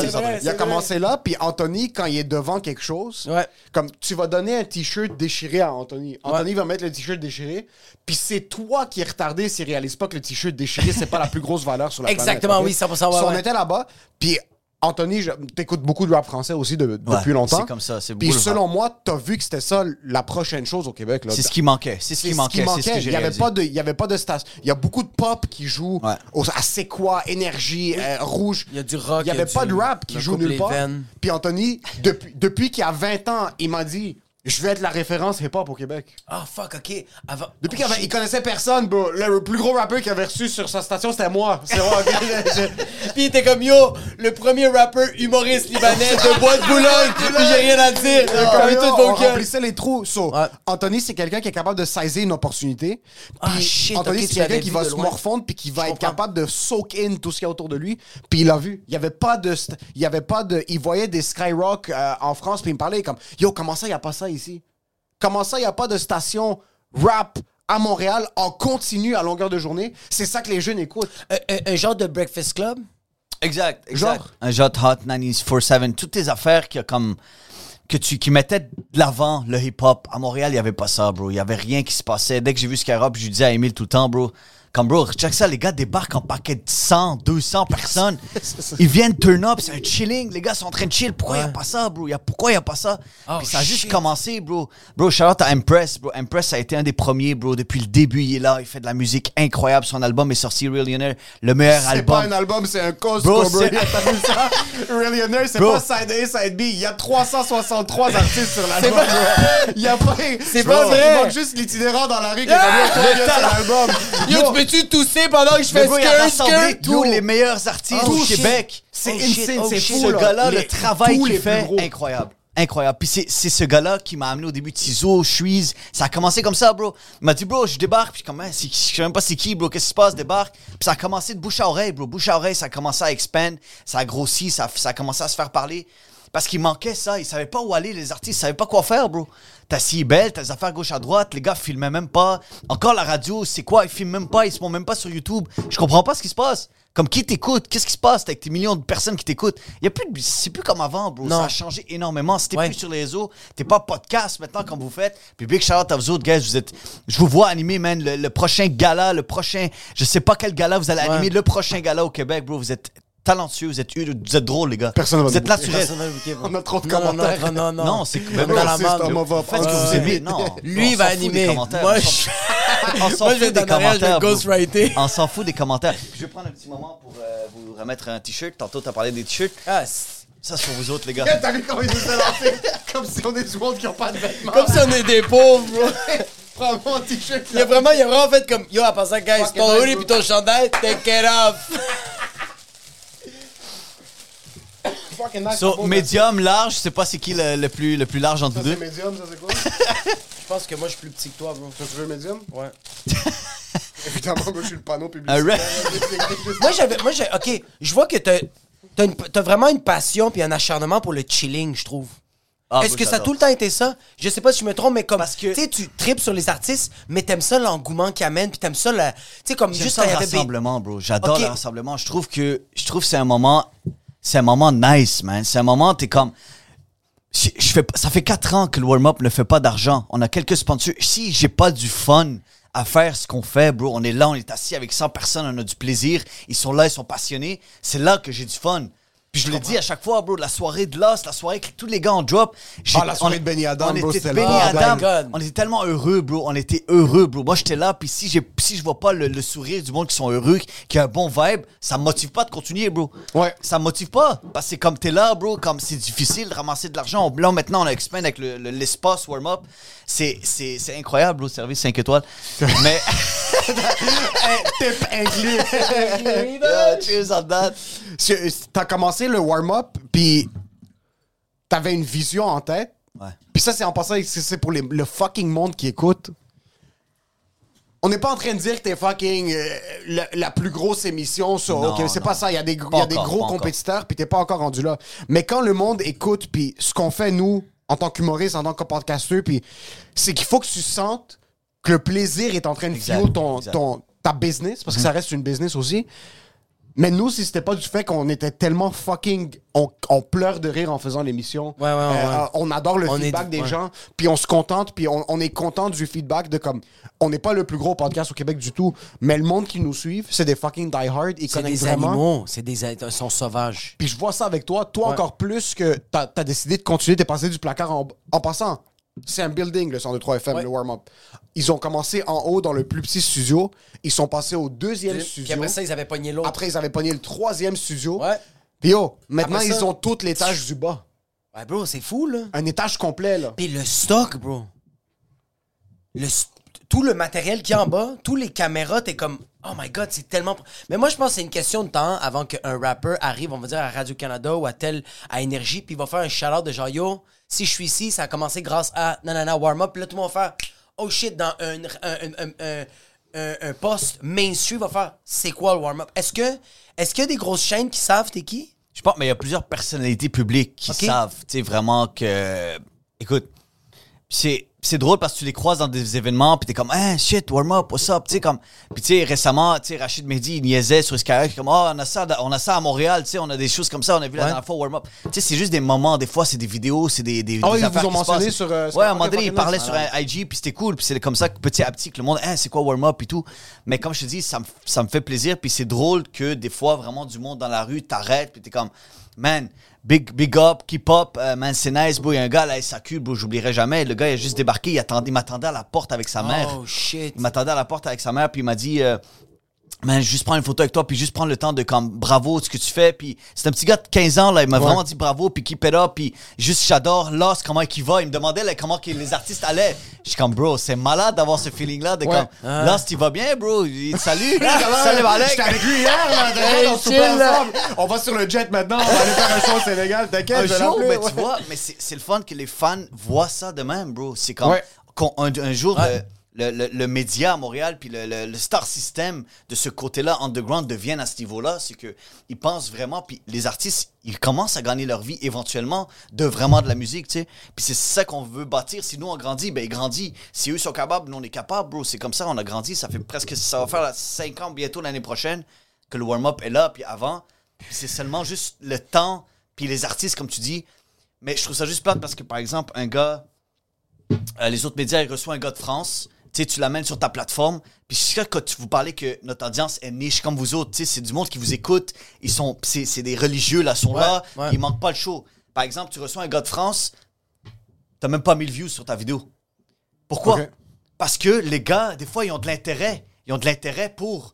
c'est ça. Il a commencé là, puis Anthony, quand il est devant quelque chose, Ouais. comme tu vas donner un t-shirt déchiré à Anthony. Anthony va mettre le t-shirt déchiré, puis c'est toi qui es retardé s'il réalise pas que le t-shirt déchiré, c'est pas la plus grosse valeur sur la Exactement, planète. oui, 100%, ouais, So, On ouais. était là-bas, puis Anthony, je- t'écoutes beaucoup de rap français aussi de- depuis longtemps. c'est comme ça, c'est Puis selon moi, t'as vu que c'était ça la prochaine chose au Québec. là. C'est ce qui manquait. C'est ce qui manquait. C'est ce que Il j'ai y avait pas de, il y avait pas de station. Il y a beaucoup de pop qui jouent Ouais. au- à C'est quoi, Énergie, euh, Rouge. Il y a du rock, Il y y a avait pas du- de rap qui joue nulle part. Puis Anthony, depuis, depuis qu'il a 20 ans, il m'a dit Je vais être la référence hip-hop au Québec. Ah, fuck, ok. Avant... Depuis qu'il avait- il connaissait personne, bro. Le plus gros rappeur qu'il avait reçu sur sa station, c'était moi. C'est moi. Je- Puis il était comme yo, le premier rappeur humoriste libanais de Bois de Boulogne. Puis j'ai rien à dire. Comme Fermez yo, vos on remplissait les trous. So, Ouais. Anthony, c'est quelqu'un qui est capable de saisir une opportunité. Ah, Puis shit, Anthony, c'est quelqu'un qui va se morfondre puis qui va Je être capable de soak in tout ce qu'il y a autour de lui. Puis il l'a vu. Il y avait pas de, il y avait pas de, il voyait des Skyrock euh, en France puis il me parlait comme, yo, comment ça, il y a pas ça? Ici? Comment ça, il y a pas de station rap à Montréal en continu à longueur de journée? C'est ça que les jeunes écoutent. Un, un- un genre de Breakfast Club? Exact, exact. Genre? Un genre de Hot 94-7. Toutes tes affaires qui, a comme, que tu, qui mettaient de l'avant le hip-hop. À Montréal, il n'y avait pas ça, bro. Il n'y avait rien qui se passait. Dès que j'ai vu Skyrock, je lui disais à Emile tout le temps, bro. Comme, bro, check ça, les gars débarquent en paquet de 100, 200 personnes. Ils viennent turn up, c'est un chilling. Les gars sont en train de chill. Pourquoi il a pas ça, bro? Y a, pourquoi il a pas ça? Oh, Puis ça a juste shit. commencé, bro. Bro, shout out à Empress, bro. Empress, ça a été un des premiers, bro. Depuis le début, il est là. Il fait de la musique incroyable. Son album est sorti, Millionaire. Le meilleur C'est album. pas un album, c'est un Costco, Bro, bro. c'est-? Millionaire, c'est pas side A, side B. Il y a 363 artistes sur l'album. bro. Il y a pas. C'est pas vrai. Il manque juste l'itinérant dans la rue qui est comme, sur l'album. Peux-tu tousser pendant que je fais rassemblé skirt? tous les meilleurs artistes Oh, du shit. Québec. C'est Oh, insane, oh, c'est shit. fou. Ce là. gars-là, le travail qu'il fait, incroyable. Incroyable. Puis c'est ce gars-là qui m'a amené au début Tizo, Suisse. Ça a commencé comme ça, bro. Il m'a dit, bro, je débarque. Puis comme, c'est- je sais même pas c'est qui, bro. Qu'est-ce qui se passe, débarque. Puis ça a commencé de bouche à oreille, bro. Bouche à oreille, ça a commencé à expand. Ça a grossi, ça, a- ça a commencé à se faire parler. Parce qu'il manquait ça. Ils savaient pas où aller, les artistes. Ils savaient pas quoi faire, bro. T'as si belle, t'as des affaires gauche à droite. Les gars filmaient même pas. Encore la radio, c'est quoi? Ils filment même pas. Ils se montent même pas sur YouTube. Je comprends pas ce qui se passe. Comme qui t'écoute? Qu'est-ce qui se passe avec tes millions de personnes qui t'écoutent? Y a plus de- c'est plus comme avant, bro. Non. Ça a changé énormément. T'es Ouais. plus sur les réseaux, t'es pas podcast maintenant comme vous faites. Puis big shout out à vous autres, guys. Vous êtes, je vous vois animer, man. Le, le prochain gala, le prochain, je sais pas quel gala vous allez animer. Le prochain gala au Québec, bro. Vous êtes talentueux, vous êtes, vous êtes drôles, les gars. Personne va Vous êtes bro. On a trop de commentaires. Non, non, non. Non, c'est Même dans la homophobe. Faites ce que vous aimez. Non. Lui, il va s'en fout des animer. commentaires. Moi, On je- s'en- On s'en fout des commentaires. On s'en fout des commentaires. Puis Je vais prendre un petit moment pour euh, vous remettre un t-shirt. Tantôt, t'as parlé des t-shirts. Ah, Ça, c'est pour vous autres, les gars. T'as vu comment il nous lancé? Comme si on est du monde qui ont pas de vêtements. Comme si on est des pauvres, bro. Prends mon t-shirt. Il y a vraiment, il a vraiment fait comme Yo, en passant, guys, Fuck ton hoodie pis ton chandail, take it off. Fucking nice. So, médium, large, je sais pas c'est qui le, le plus, le plus large entre Ça, c'est deux? médium, ça, c'est quoi? Je pense que moi, je suis plus petit que toi, bro. Ça, tu veux médium? Ouais. Évidemment, moi, je suis le panneau publicitaire. Moi, j'avais. Moi, j'ai. Ok, je vois que t'as. T'as, une- t'as vraiment une passion puis un acharnement pour le chilling, je trouve. Ah, Est-ce que ça a tout le temps été ça? Je sais pas si je me trompe, mais comme. Parce que- Tu sais, tu tripes sur les artistes, mais t'aimes ça l'engouement qu'ils amènent, puis t'aimes ça le. Tu sais, comme J'aime juste ça le rassemblement, bro. J'adore le rassemblement. Je trouve que je trouve que c'est un moment c'est un moment nice, man. C'est un moment t'es comme si- je fais, ça fait quatre ans que le warm-up ne fait pas d'argent. On a quelques sponsors. Si j'ai pas du fun à faire ce qu'on fait, bro, on est là, on est assis avec 100 personnes, on a du plaisir. Ils sont là, ils sont passionnés. C'est là que j'ai du fun. Puis je le dis à chaque fois, bro, la soirée de Lost, la soirée que tous les gars en drop. Ah, la soirée on- de Benny Adam, on bro, était Benny le. Adam, Oh on était tellement heureux, bro. On était heureux, bro. Moi, j'étais là, puis si, si je vois pas le, le sourire du monde qui sont heureux, qui a un bon vibe, ça me motive pas de continuer, bro. Ouais. Ça me motive pas. Parce que c'est comme t'es là, bro, comme c'est difficile de ramasser de l'argent. Là, maintenant, on a expand avec le- le- l'espace warm-up. C'est, c'est, c'est incroyable, bro, service 5 étoiles. Mais. Tip inclus. Cheers on that. T'as commencé le warm-up, puis t'avais une vision en tête. Ouais. Puis ça, c'est en passant, c'est pour les- le fucking monde qui écoute. On n'est pas en train de dire que t'es fucking euh, la, la plus grosse émission sur. Non, ok, c'est pas ça. Il y a des, y a des encore, gros compétiteurs, puis t'es pas encore rendu là. Mais quand le monde écoute, puis ce qu'on fait, nous, en tant qu'humoriste, en tant que podcasteur, puis c'est qu'il faut que tu sentes que le plaisir est en train de fuel ton, ton, ta business, parce que ça reste une business aussi. Mais nous, si c'était pas du fait qu'on était tellement fucking. On, on pleure de rire en faisant l'émission. Ouais, ouais, ouais, ouais. on adore le On est- feedback des gens. Puis on se contente. Puis on, on est content du feedback de comme. On n'est pas le plus gros podcast au Québec du tout. Mais le monde qui nous suit, c'est des fucking die-hard. Ils C'est des vraiment. animaux. C'est des. Ils sont sauvages. Puis je vois ça avec toi. Toi, encore plus que t'as as décidé de continuer. T'es passé du placard en, en passant. C'est un building, le 102.3 FM, Ouais. le warm-up. Ils ont commencé en haut dans le plus petit studio. Ils sont passés au deuxième Puis studio. après ça, ils avaient pogné l'autre. Après, ils avaient pogné le troisième studio. Ouais. Puis yo, maintenant, ça- ils ont tout l'étage du bas. Ouais, bro, c'est fou, là. Un étage complet, là. Puis le stock, bro. Le st- tout le matériel qui est en bas, tous les caméras, t'es comme, oh my god, c'est tellement. Mais moi, je pense que c'est une question de temps avant qu'un rapper arrive, on va dire, à Radio-Canada ou à tel, à Énergie, puis il va faire un shout de genre, yo, si je suis ici, ça a commencé grâce à nanana warm-up, puis là, tout le monde va faire, oh shit, dans un, un, un, un, poste mainstream, va faire, c'est quoi le warm-up? Est-ce que, est-ce qu'il y a des grosses chaînes qui savent t'es qui? Je pense, mais il y a plusieurs personnalités publiques qui savent, tu sais, vraiment que. Écoute, c'est. C'est drôle parce que tu les croises dans des événements, puis t'es comme, ah shit, warm up, what's up, tu sais, comme. Puis tu sais, récemment, tu sais, Rachid Mehdi, il niaisait sur Skyrock, comme, oh, on a ça, on a ça à Montréal, tu sais, on a des choses comme ça, on a vu la Ouais. dernière fois, warm up. Tu sais, c'est juste des moments, des fois, c'est des vidéos, c'est des. des oui, des ils affaires vous ont mentionné sur, euh, ouais, à un moment donné, il fucking parlait nice. sur un IG, puis c'était cool, puis c'est comme ça que petit à petit que le monde, hein, c'est quoi warm up et tout. Mais comme je te dis, ça me, ça me fait plaisir, puis c'est drôle que des fois, vraiment, du monde dans la rue t'arrête, puis t'es comme, man, big, big up, keep up, euh, man, c'est nice, bro. Il y a un gars à la SAQ, bro, j'oublierai jamais. Le gars, il a juste débarqué, il, attendait, il m'attendait à la porte avec sa mère. Oh shit. Il m'attendait à la porte avec sa mère, puis il m'a dit, euh, man, juste prendre une photo avec toi, puis juste prendre le temps de, comme, bravo, ce que tu fais. Puis c'est un petit gars de 15 ans, là, il m'a vraiment dit bravo, puis keep it up, puis juste, j'adore Lost, comment il va. Il me demandait, là, comment que les artistes allaient. Je suis comme, bro, c'est malade d'avoir ce feeling-là, de Ouais. comme, Ah. Lost, il va bien, bro. Il, salut. salut, Malek. J'étais avec lui hier, là. Hey, on ensemble. On va sur le jet maintenant. On va aller faire un show au Sénégal. T'inquiète, un l'appeler, mais ouais. tu vois, mais c'est le fun que les fans voient ça de même, bro. C'est comme un, un jour, Ouais. Le, le- le- média à Montréal, puis le, le- star system de ce côté-là, underground, deviennent à ce niveau-là. C'est que ils pensent vraiment, puis les artistes, ils commencent à gagner leur vie éventuellement de vraiment de la musique, tu sais. Puis c'est ça qu'on veut bâtir. Si nous, on grandit, ben ils grandissent. Si eux sont capables, nous, on est capables, bro. C'est comme ça, on a grandi. Ça fait presque, ça va faire 5 ans bientôt l'année prochaine que le warm-up est là, puis avant. Puis c'est seulement juste le temps, puis les artistes, comme tu dis. Mais je trouve ça juste plate parce que, par exemple, un gars, euh, les autres médias, ils reçoivent un gars de France, sais, tu l'amènes sur ta plateforme, puis je que quand tu vous parlez que notre audience est niche comme vous autres, sais, c'est du monde qui vous écoute, ils sont, c'est, c'est des religieux, là, sont Ouais, là, ouais. ils manquent pas le show. Par exemple, tu reçois un gars de France, t'as même pas 1000 views sur ta vidéo. Pourquoi? Parce que les gars, des fois, ils ont de l'intérêt. Ils ont de l'intérêt pour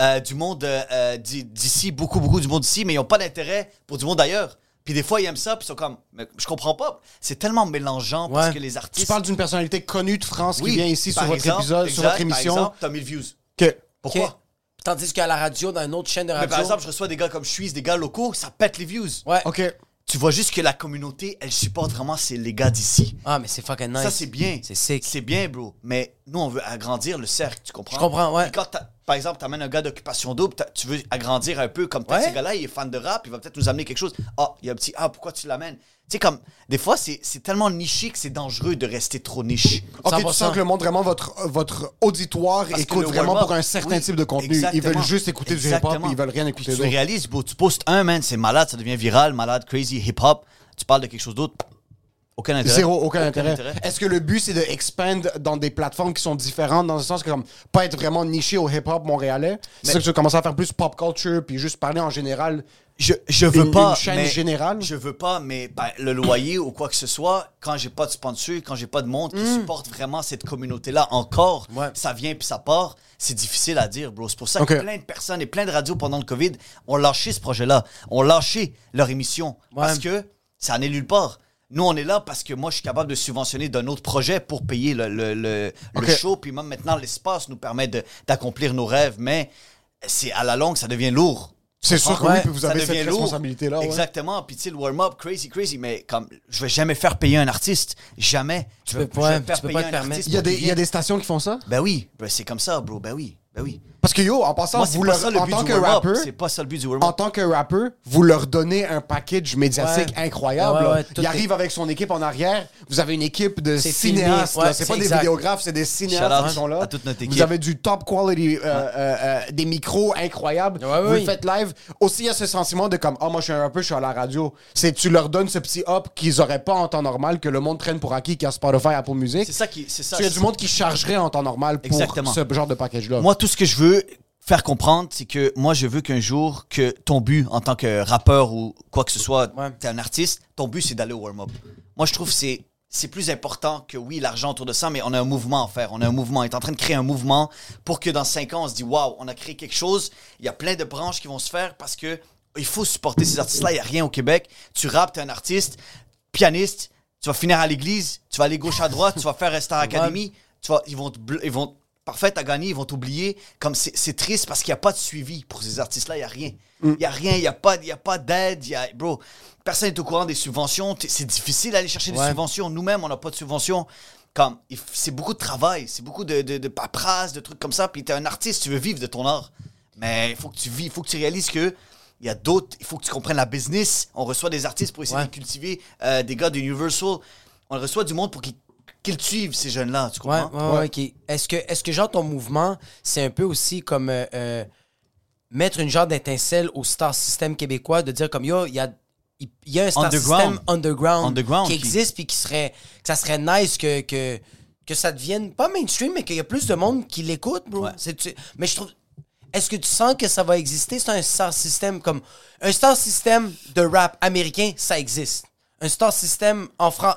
euh, du monde euh, euh, d'i- d'ici, beaucoup, beaucoup du monde d'ici, mais ils n'ont pas d'intérêt pour du monde ailleurs. Puis des fois, ils aiment ça, puis ils sont comme, mais je comprends pas. C'est tellement mélangeant parce Ouais. que les Tu artistes. parles d'une personnalité connue de France qui vient ici sur par votre exemple, épisode, sur exact, votre émission. Par exemple, t'as 1000 views. que Pourquoi? Ok. Tandis qu'à la radio, dans une autre chaîne de Mais radio. par exemple, je reçois des gars comme Suisse, des gars locaux, ça pète les views. ouais. OK. Tu vois juste que la communauté, elle supporte vraiment c'est les gars d'ici. Ah, mais c'est fucking nice. Ça, c'est bien. C'est sick. C'est bien, bro. Mais nous, on veut agrandir le cercle, tu comprends? Je comprends, ouais. Quand, par exemple, tu amènes un gars d'occupation double, tu veux agrandir un peu, comme Ouais. ce gars-là, il est fan de rap, il va peut-être nous amener quelque chose. Ah, il y a un petit Ah, pourquoi tu l'amènes? Tu sais, comme, des fois, c'est tellement niché que c'est dangereux de rester trop niche. OK, tu 100%. sens que le monde, vraiment, votre, votre auditoire Parce écoute vraiment pour un certain oui, type de contenu. exactement. Ils veulent juste écouter du hip-hop, Exactement. ils veulent rien écouter tu d'autre. réalises, bro, tu postes un, man, c'est malade, ça devient viral, malade, crazy, hip-hop, tu parles de quelque chose d'autre, Aucun intérêt. Zéro, aucun, intérêt. Est-ce que le but, c'est de expand dans des plateformes qui sont différentes, dans le sens que, comme, pas être vraiment niché au hip-hop montréalais? C'est ça que tu veux commencer à faire plus pop culture, puis juste parler en général. Je, je veux Une- pas. une chaîne mais- générale? Je veux pas, mais ben, le loyer ou quoi que ce soit, quand j'ai pas de sponsor, quand j'ai pas de monde qui supporte vraiment cette communauté-là encore, Ouais. ça vient puis ça part, c'est difficile à dire, bro. C'est pour ça que plein de personnes et plein de radios pendant le COVID ont lâché ce projet-là, ont lâché leur émission parce que ça n'est nulle part. Nous, on est là parce que moi, je suis capable de subventionner d'un autre projet pour payer le, le, le- le show. Puis même maintenant, l'espace nous permet de- d'accomplir nos rêves. Mais c'est à la longue, ça devient lourd. C'est sûr que oui, puis vous Ça avez devient cette lourd. responsabilité-là. ouais. Exactement. Puis tu sais, le warm-up, crazy, crazy. Mais comme, je vais jamais faire payer un artiste. Jamais. Tu Je peux pas- je vais faire tu peux payer pas te un permettre. artiste Il y, a pour des, qu'il il y a vienne. des stations qui font ça? Ben oui. Ben, c'est comme ça, bro. Ben oui. Ben oui. Parce que yo, en passant, Moi, vous pas leur, ça le en tant que rappeur, C'est pas ça le but du en warm-up. tant que rappeur, vous leur donnez un package médiatique Ouais. incroyable. Ouais, ouais, il arrive avec son équipe en arrière. Vous avez une équipe de cinéastes. c'est pas des vidéographes, c'est des cinéastes qui sont là. à toute notre équipe. Vous avez du top quality, euh, euh, euh, des micros incroyables. Vous oui. faites live. Aussi, il y a ce sentiment de comme, oh, moi, je suis un rappeur, je suis à la radio. C'est tu leur donnes ce petit up qu'ils auraient pas en temps normal, que le monde traîne pour acquis, qui a Spotify, Apple Music. C'est ça qui. C'est ça. Il y a du monde qui chargerait en temps normal pour ce genre de package-là. Moi, tout ce que je veux faire comprendre, c'est que moi, je veux qu'un jour, que ton but en tant que rappeur ou quoi que ce soit, Ouais. t'es un artiste, ton but, c'est d'aller au warm-up. Moi, je trouve que c'est. C'est plus important que oui, l'argent autour de ça, mais on a un mouvement à faire. On a un mouvement. On est en train de créer un mouvement pour que dans cinq ans, on se dit waouh, on a créé quelque chose. Il y a plein de branches qui vont se faire parce que il faut supporter ces artistes-là. Il n'y a rien au Québec. Tu rappes, tu es un artiste, pianiste, tu vas finir à l'église, tu vas aller gauche à droite, tu vas faire Star Academy, tu vas, ils vont te ils vont parfait, t'as gagné, ils vont t'oublier. Comme c'est triste parce qu'il n'y a pas de suivi pour ces artistes-là, il n'y a rien. Il n'y a rien, il n'y a pas, y a pas d'aide, il y a, bro, personne n'est au courant des subventions, c'est difficile d'aller chercher des subventions. Nous-mêmes, on n'a pas de subventions. Comme, c'est beaucoup de travail, c'est beaucoup de, de, de paperasse, de trucs comme ça. Puis t'es un artiste, tu veux vivre de ton art. Mais il faut que tu vis, il faut que tu réalises que il y a d'autres, il faut que tu comprennes la business. On reçoit des artistes pour essayer Ouais. de cultiver euh, des gars de Universal. On reçoit du monde pour qu'ils qu'ils suivent, ces jeunes-là, tu comprends? ouais, ouais, ok. Est-ce que, est-ce que genre ton mouvement, c'est un peu aussi comme euh, euh, mettre une genre d'étincelle au star system québécois, de dire comme yo, il y a, il il y a un star Underground. system underground, Underground qui qui- existe puis qui serait, que ça serait nice que, que, que ça devienne pas mainstream, mais qu'il y a plus de monde qui l'écoute, bro. Ouais. C'est- tu- mais je trouve. Est-ce que tu sens que ça va exister? C'est un star system comme. Un star system de rap américain, ça existe. Un star system en France.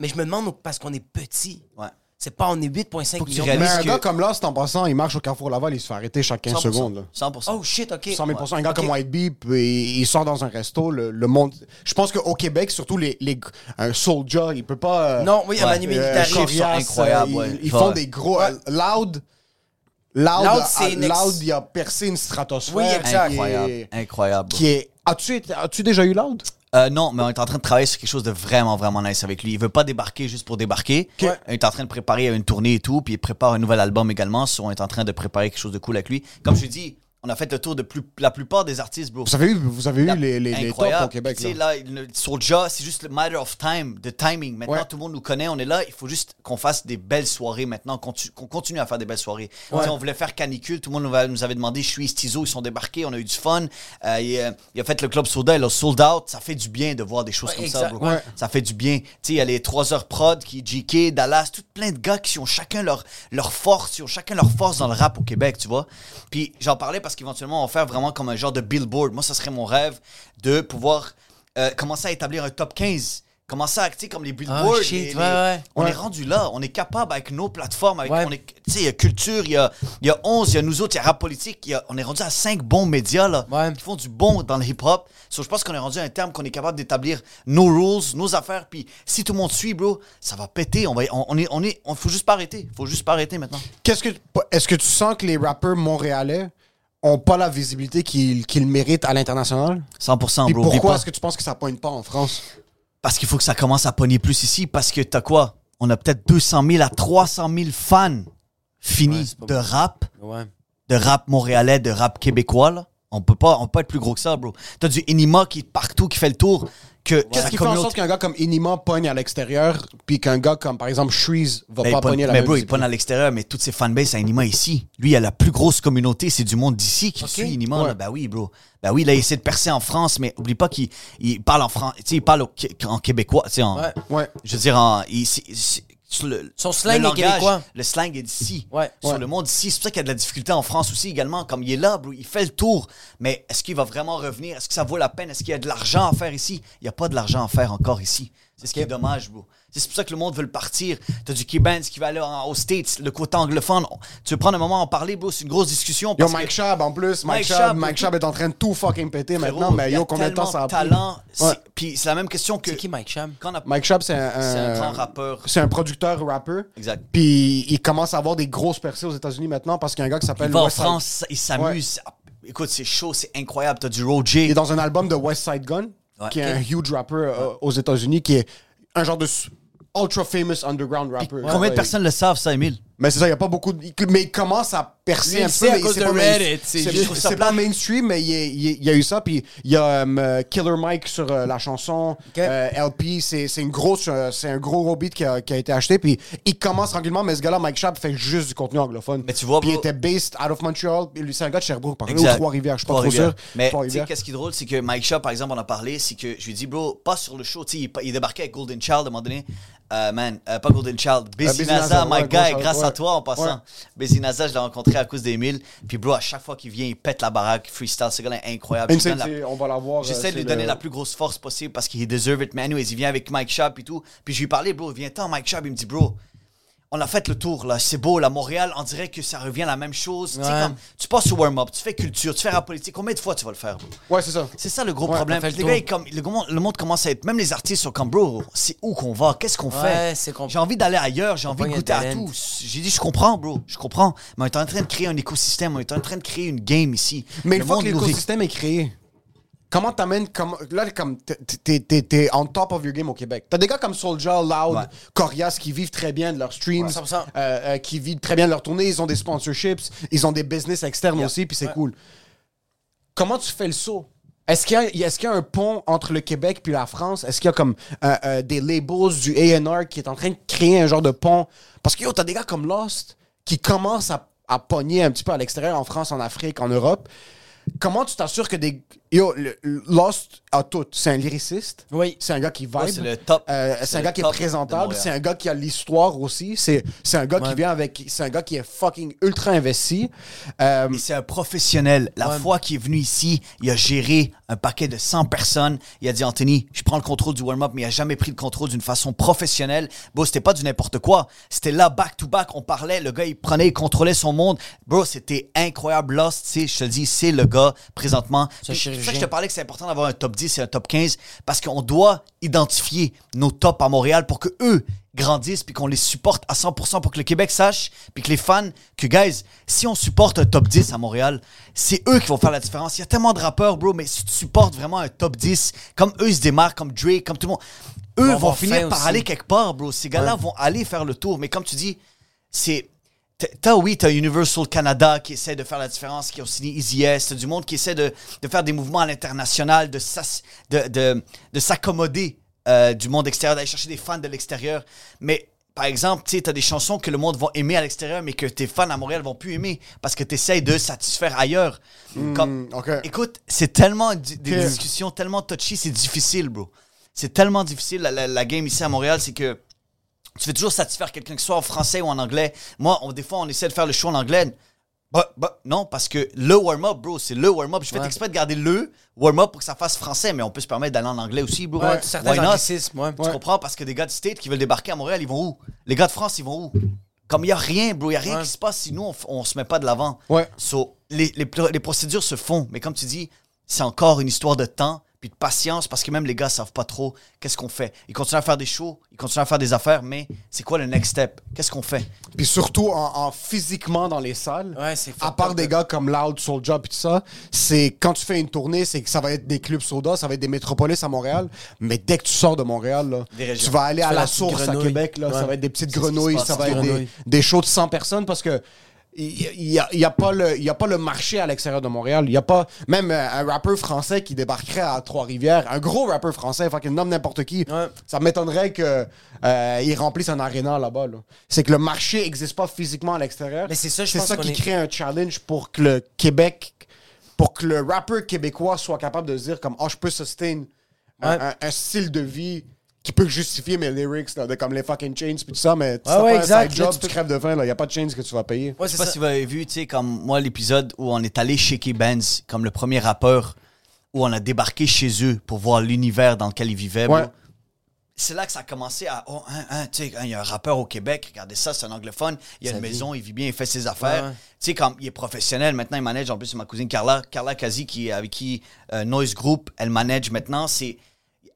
Mais je me demande parce qu'on est petit. Ouais. C'est pas, on est 8,5 Faut que tu millions. Mais un que- gars comme là, c'est en passant, il marche au Carrefour Laval, il se fait arrêter chaque 15 100%. secondes. là. 100%. Oh shit, ok. 100 000 Un gars comme White Bee, puis il sort dans un resto, le, le monde. Je pense qu'au Québec, surtout les, les un soldier, il peut pas. euh, Non, oui, un Ouais. Manu euh, euh, ouais. Ils, Ouais. font des gros. euh, loud. Loud, Loud, a- Loud, il a percé une stratosphère. Oui, exact. qui est- Incroyable. Incroyable. Qui est. As-tu as-tu déjà eu Loud? Euh, non, mais on est en train de travailler sur quelque chose de vraiment, vraiment nice avec lui. Il veut pas débarquer juste pour débarquer. Ok. On est en train de préparer une tournée et tout, puis il prépare un nouvel album également. So, on est en train de préparer quelque chose de cool avec lui. Comme je te dis, on a fait le tour de plus, la plupart des artistes, bro. Vous avez eu, vous avez eu les, les, les tops au Québec. Tu sais, là. là, le- Soulja, c'est juste le matter of time, de timing. Maintenant, Ouais. tout le monde nous connaît, on est là. Il faut juste qu'on fasse des belles soirées maintenant, qu'on continue à faire des belles soirées. On voulait faire canicule, tout le monde nous avait, nous avait demandé, je suis Stizo, ils sont débarqués, on a eu du fun. Euh, il, euh, il a fait le club Soda, il a sold out. Ça fait du bien de voir des choses Ouais, comme exact. ça, bro. Ouais. Ça fait du bien. Tu sais, il y a les 3 heures prod qui JK, Dallas, tout plein de gars qui ont chacun leur, leur force, ils ont chacun leur force dans le rap au Québec, tu vois. Puis j'en parlais parce parce qu'éventuellement, on va faire vraiment comme un genre de billboard. Moi, ça serait mon rêve de pouvoir euh, commencer à établir un top 15. Commencer à acter comme les billboards. Ah, shit, les- ouais, les- ouais. On Ouais. est rendu là. On est capable avec nos plateformes. Avec, on est, tu sais, il y a culture, il y a, il y a 11, il y a nous autres, il y a rap politique. il y a- on est rendu à 5 bons médias là, qui font du bon dans le hip-hop. So, je pense qu'on est rendu à un terme qu'on est capable d'établir nos rules, nos affaires. Puis si tout le monde suit, bro, ça va péter. On va, on, on est, on est, on faut juste pas arrêter. Faut juste pas arrêter maintenant. Qu'est-ce que est-ce que tu sens que les rappeurs montréalais ont pas la visibilité qu'ils qu'ils méritent à l'international? 100%, Puis bro. Pourquoi est-ce que tu penses que ça pointe pas en France? Parce qu'il faut que ça commence à pogner plus ici. Parce que t'as quoi? On a peut-être 200 000 à 300 000 fans finis de rap, Ouais. de rap montréalais, de rap québécois. Là. On peut pas, on peut pas être plus gros que ça, bro. T'as du Inima qui est partout, qui fait le tour. Que Qu'est-ce qui fait en sorte qu'un gars comme Inima pogne à l'extérieur, puis qu'un gars comme, par exemple, Shreeze va Ben, pas pogner la mais bro, il pogne à l'extérieur, mais toutes ses fanbases à Inima ici. Lui, il a la plus grosse communauté, c'est du monde d'ici qui suit Inima. Ouais. là. Ben oui, bro. Ben oui, là, il essaie de percer en France, mais oublie pas qu'il il parle en France. Tu sais, il parle au- en québécois. Tu sais, en, Ouais. Ouais. Je veux dire, en, il- sur le, Son slang le est québécois. Le slang est d'ici. Ouais. Sur Ouais. le monde ici. C'est pour ça qu'il y a de la difficulté en France aussi également. Comme il est là, bro, il fait le tour. Mais est-ce qu'il va vraiment revenir? Est-ce que ça vaut la peine? Est-ce qu'il y a de l'argent à faire ici? Il n'y a pas de l'argent à faire encore ici. C'est ce qui est dommage, bro. C'est pour ça que le monde veut le partir. T'as du K-Benz qui va aller en- aux States, le côté anglophone. Tu veux prendre un moment à en parler, bro? C'est une grosse discussion. Yo, parce Mike que- Shab, en plus. Mike, Mike Mike Shab est en train de tout fucking péter Frérot, maintenant. Mais il y a yo, combien de temps tellement ça a talent. Ouais. Puis c'est la même question que. C'est qui Mike Cham? quand a- Mike Shab, c'est un, C'est un un- grand rappeur. C'est un producteur rappeur. Exact. Puis il commence à avoir des grosses percées aux États-Unis maintenant parce qu'il y a un gars qui Il s'appelle va en France, il s'amuse. Écoute, c'est chaud, c'est incroyable. T'as du Roger. Il est dans un album de West Side Gun, Ouais. qui est un huge rapper euh, aux États-Unis, qui est un genre de ultra famous underground rapper. Combien de personnes le savent, ça, Emile? Mais c'est ça, il n'y a pas beaucoup de... Mais il commence à percer un peu. sait à mais cause c'est de pas main- Reddit, c'est C'est juste- c'est pas mainstream, mais il y, a- il y a- il y a eu ça. Puis il y a euh, Killer Mike sur euh, la chanson. Euh, LP, c'est c'est une grosse... euh, c'est un gros gros beat qui a, qui a été acheté. Puis il commence tranquillement, mais ce gars-là, Mike Schaap, fait juste du contenu anglophone. Mais tu vois, Puis il bro- était based out of Montreal. Puis lui, C'est un gars de Sherbrooke, par exemple. Exact. Ou Trois-Rivières, je suis pas trop Trois-Rivières. sûr. Mais tu sais, Trois-Rivières. qu'est-ce qui est drôle, c'est que Mike Shaw, par exemple, on a parlé, c'est que je lui ai dit, bro, pas sur le show, tu sais, il, il débarquait avec Golden Child à un moment donné. Euh, man, euh, pas Golden Child, Busy Busy Naza, Naza, my ouais, guy, gros, grâce à toi en passant. Ouais. Je l'ai rencontré à cause d'Emile. Puis, bro, à chaque fois qu'il vient, il pète la baraque, freestyle, ce gars-là est incroyable. Je lui Insane, donne la- euh, J'essaie de lui donner le- la plus grosse force possible parce qu'il deserve it, man. Anyways, il vient avec Mike Schaap et tout. Puis je lui ai parlé, bro, viens-t'en, Mike Schaap. Il me dit, bro, on a fait le tour, là. C'est beau, la Montréal, on dirait que ça revient à la même chose. Tu sais, Ouais. comme, tu passes au warm-up, tu fais culture, tu fais rap politique. Combien de fois tu vas le faire, bro? Ouais, c'est ça. C'est ça le gros Ouais, problème. le Les gars, ils comme, le, monde- le monde commence à être. Même les artistes sont comme, bro, c'est où qu'on va? Qu'est-ce qu'on Ouais, fait? J'ai envie d'aller ailleurs, j'ai envie de goûter à tout. J'ai dit, je comprends, bro, je comprends. Mais on est en train de créer un écosystème, on est en train de créer une game ici. Mais Le une fois que l'écosystème est créé, comment t'amènes. Comment, là, comme t'es- t'es- on top of your game au Québec. T'as des gars comme Soulja, Loud, Ouais. Corias qui vivent très bien de leurs streams, Ouais, 100%. euh, euh, qui vivent très bien de leurs tournées. Ils ont des sponsorships, ils ont des business externes Yeah. aussi, puis c'est cool. Comment tu fais le saut? Est-ce qu'il y, qu'il y a un pont entre le Québec puis la France? Est-ce qu'il y a comme euh, des labels du A&R qui est en train de créer un genre de pont? Parce que yo, t'as des gars comme Lost qui commencent à, à pogner un petit peu à l'extérieur, en France, en Afrique, en Europe. Comment tu t'assures que des... Yo, le- Lost a tout. C'est un lyriciste. Oui. C'est un gars qui vibe. Ouais, c'est le top. Euh, C'est c'est un le gars qui est top de présentable. Montréal. C'est un gars qui a l'histoire aussi. C'est c'est un gars qui Ouais. vient avec... C'est un gars qui est fucking ultra investi. Euh, Et c'est un professionnel. La fois qu'il est venu ici, il a géré un paquet de 100 personnes. Il a dit, Anthony, je prends le contrôle du warm-up, mais il a jamais pris le contrôle d'une façon professionnelle. Bro, c'était pas du n'importe quoi. C'était là, back-to-back, on parlait. Le gars, il prenait, il contrôlait son monde. Bro, c'était incroyable. Lost, tu sais, je te le dis, c'est le gars, présentement. C'est un Puis, C'est pour ça que je te parlais que c'est important d'avoir un top 10 et un top 15, parce qu'on doit identifier nos tops à Montréal pour que eux grandissent puis qu'on les supporte à 100% pour que le Québec sache puis que les fans que guys si on supporte un top 10 à Montréal c'est eux qui vont faire la différence. Il y a tellement de rappeurs bro mais si tu supportes vraiment un top 10 comme eux ils se démarquent comme Drake comme tout le monde eux vont finir par aussi. aller quelque part bro. Ces gars-là vont aller faire le tour. Mais comme tu dis c'est T'as- oui, t'as Universal Canada qui essaie de faire la différence, qui ont signé Easy S. T'as du monde qui essaie de, de faire des mouvements à l'international, de, s'ass- de, de, de s'accommoder euh, du monde extérieur, d'aller chercher des fans de l'extérieur. Mais par exemple, tu t'as des chansons que le monde va aimer à l'extérieur, mais que tes fans à Montréal vont plus aimer parce que t'essayes de satisfaire ailleurs. Comme, ok. Écoute, c'est tellement des discussions tellement touchy, c'est difficile, bro. C'est tellement difficile la, la- la game ici à Montréal, c'est que tu veux toujours satisfaire quelqu'un, que ce soit en français ou en anglais. Moi, on- des fois, on essaie de faire le show en anglais. Bah, bah, non, parce que le warm-up, bro, c'est le warm-up. Je fais Ouais. exprès de garder le warm-up pour que ça fasse français, mais on peut se permettre d'aller en anglais aussi, bro. Ouais, certains Why not? anglicismes, ouais. Tu comprends? Parce que des gars de State qui veulent débarquer à Montréal, ils vont où? Les gars de France, ils vont où? Comme il n'y a rien, bro, il n'y a rien qui se passe si nous, on, on se met pas de l'avant. Ouais. So, les, les, pr- les procédures se font, mais comme tu dis, c'est encore une histoire de temps puis de patience parce que même les gars savent pas trop qu'est-ce qu'on fait. Ils continuent à faire des shows, ils continuent à faire des affaires, mais c'est quoi le next step? Qu'est-ce qu'on fait? Puis surtout en, en physiquement dans les salles. Ouais, c'est À part des gars comme Loud, Soulja et tout ça, c'est quand tu fais une tournée, c'est que ça va être des clubs soda, ça va être des métropolis à Montréal. Mais dès que tu sors de Montréal, là, tu vas aller Tu à la source à. Québec, là, ça va être des petites grenouilles, ça va être des, des shows de 100 personnes parce que il n'y a, y a pas le, il y a pas le marché à l'extérieur de Montréal. Il y a pas même euh, un rappeur français qui débarquerait à Trois-Rivières, un gros rappeur français, qu'il nomme n'importe qui. Ouais. Ça m'étonnerait que euh, il remplisse un aréna là-bas. là. C'est que le marché n'existe pas physiquement à l'extérieur. Mais c'est ça, je C'est pense ça qu'on qui est- crée un challenge pour que le Québec, pour que le rappeur québécois soit capable de se dire comme, oh, je peux sustain un, Ouais. un- un style de vie qui peut justifier mes lyrics, là, de comme les fucking chains puis tout ça, mais tu Ouais, t'as ouais, pas exact, un side là, job, tu crèves de faim, il n'y a pas de chains que tu vas payer. Ouais, Je c'est sais pas ça. si vous avez vu, tu sais, comme moi, l'épisode où on est allé chez K-Benz, comme le premier rappeur, où on a débarqué chez eux pour voir l'univers dans lequel ils vivaient. Ouais. C'est là que ça a commencé à. Oh, hein, hein, tu sais, hein, il y a un rappeur au Québec, regardez ça, c'est un anglophone, il y a Ça une vit. maison, il vit bien, il fait ses affaires. Tu sais, comme il est professionnel, maintenant il manage, en plus, c'est ma cousine Carla, Carla Kazi, qui, avec qui euh, Noise Group, elle manage maintenant. C'est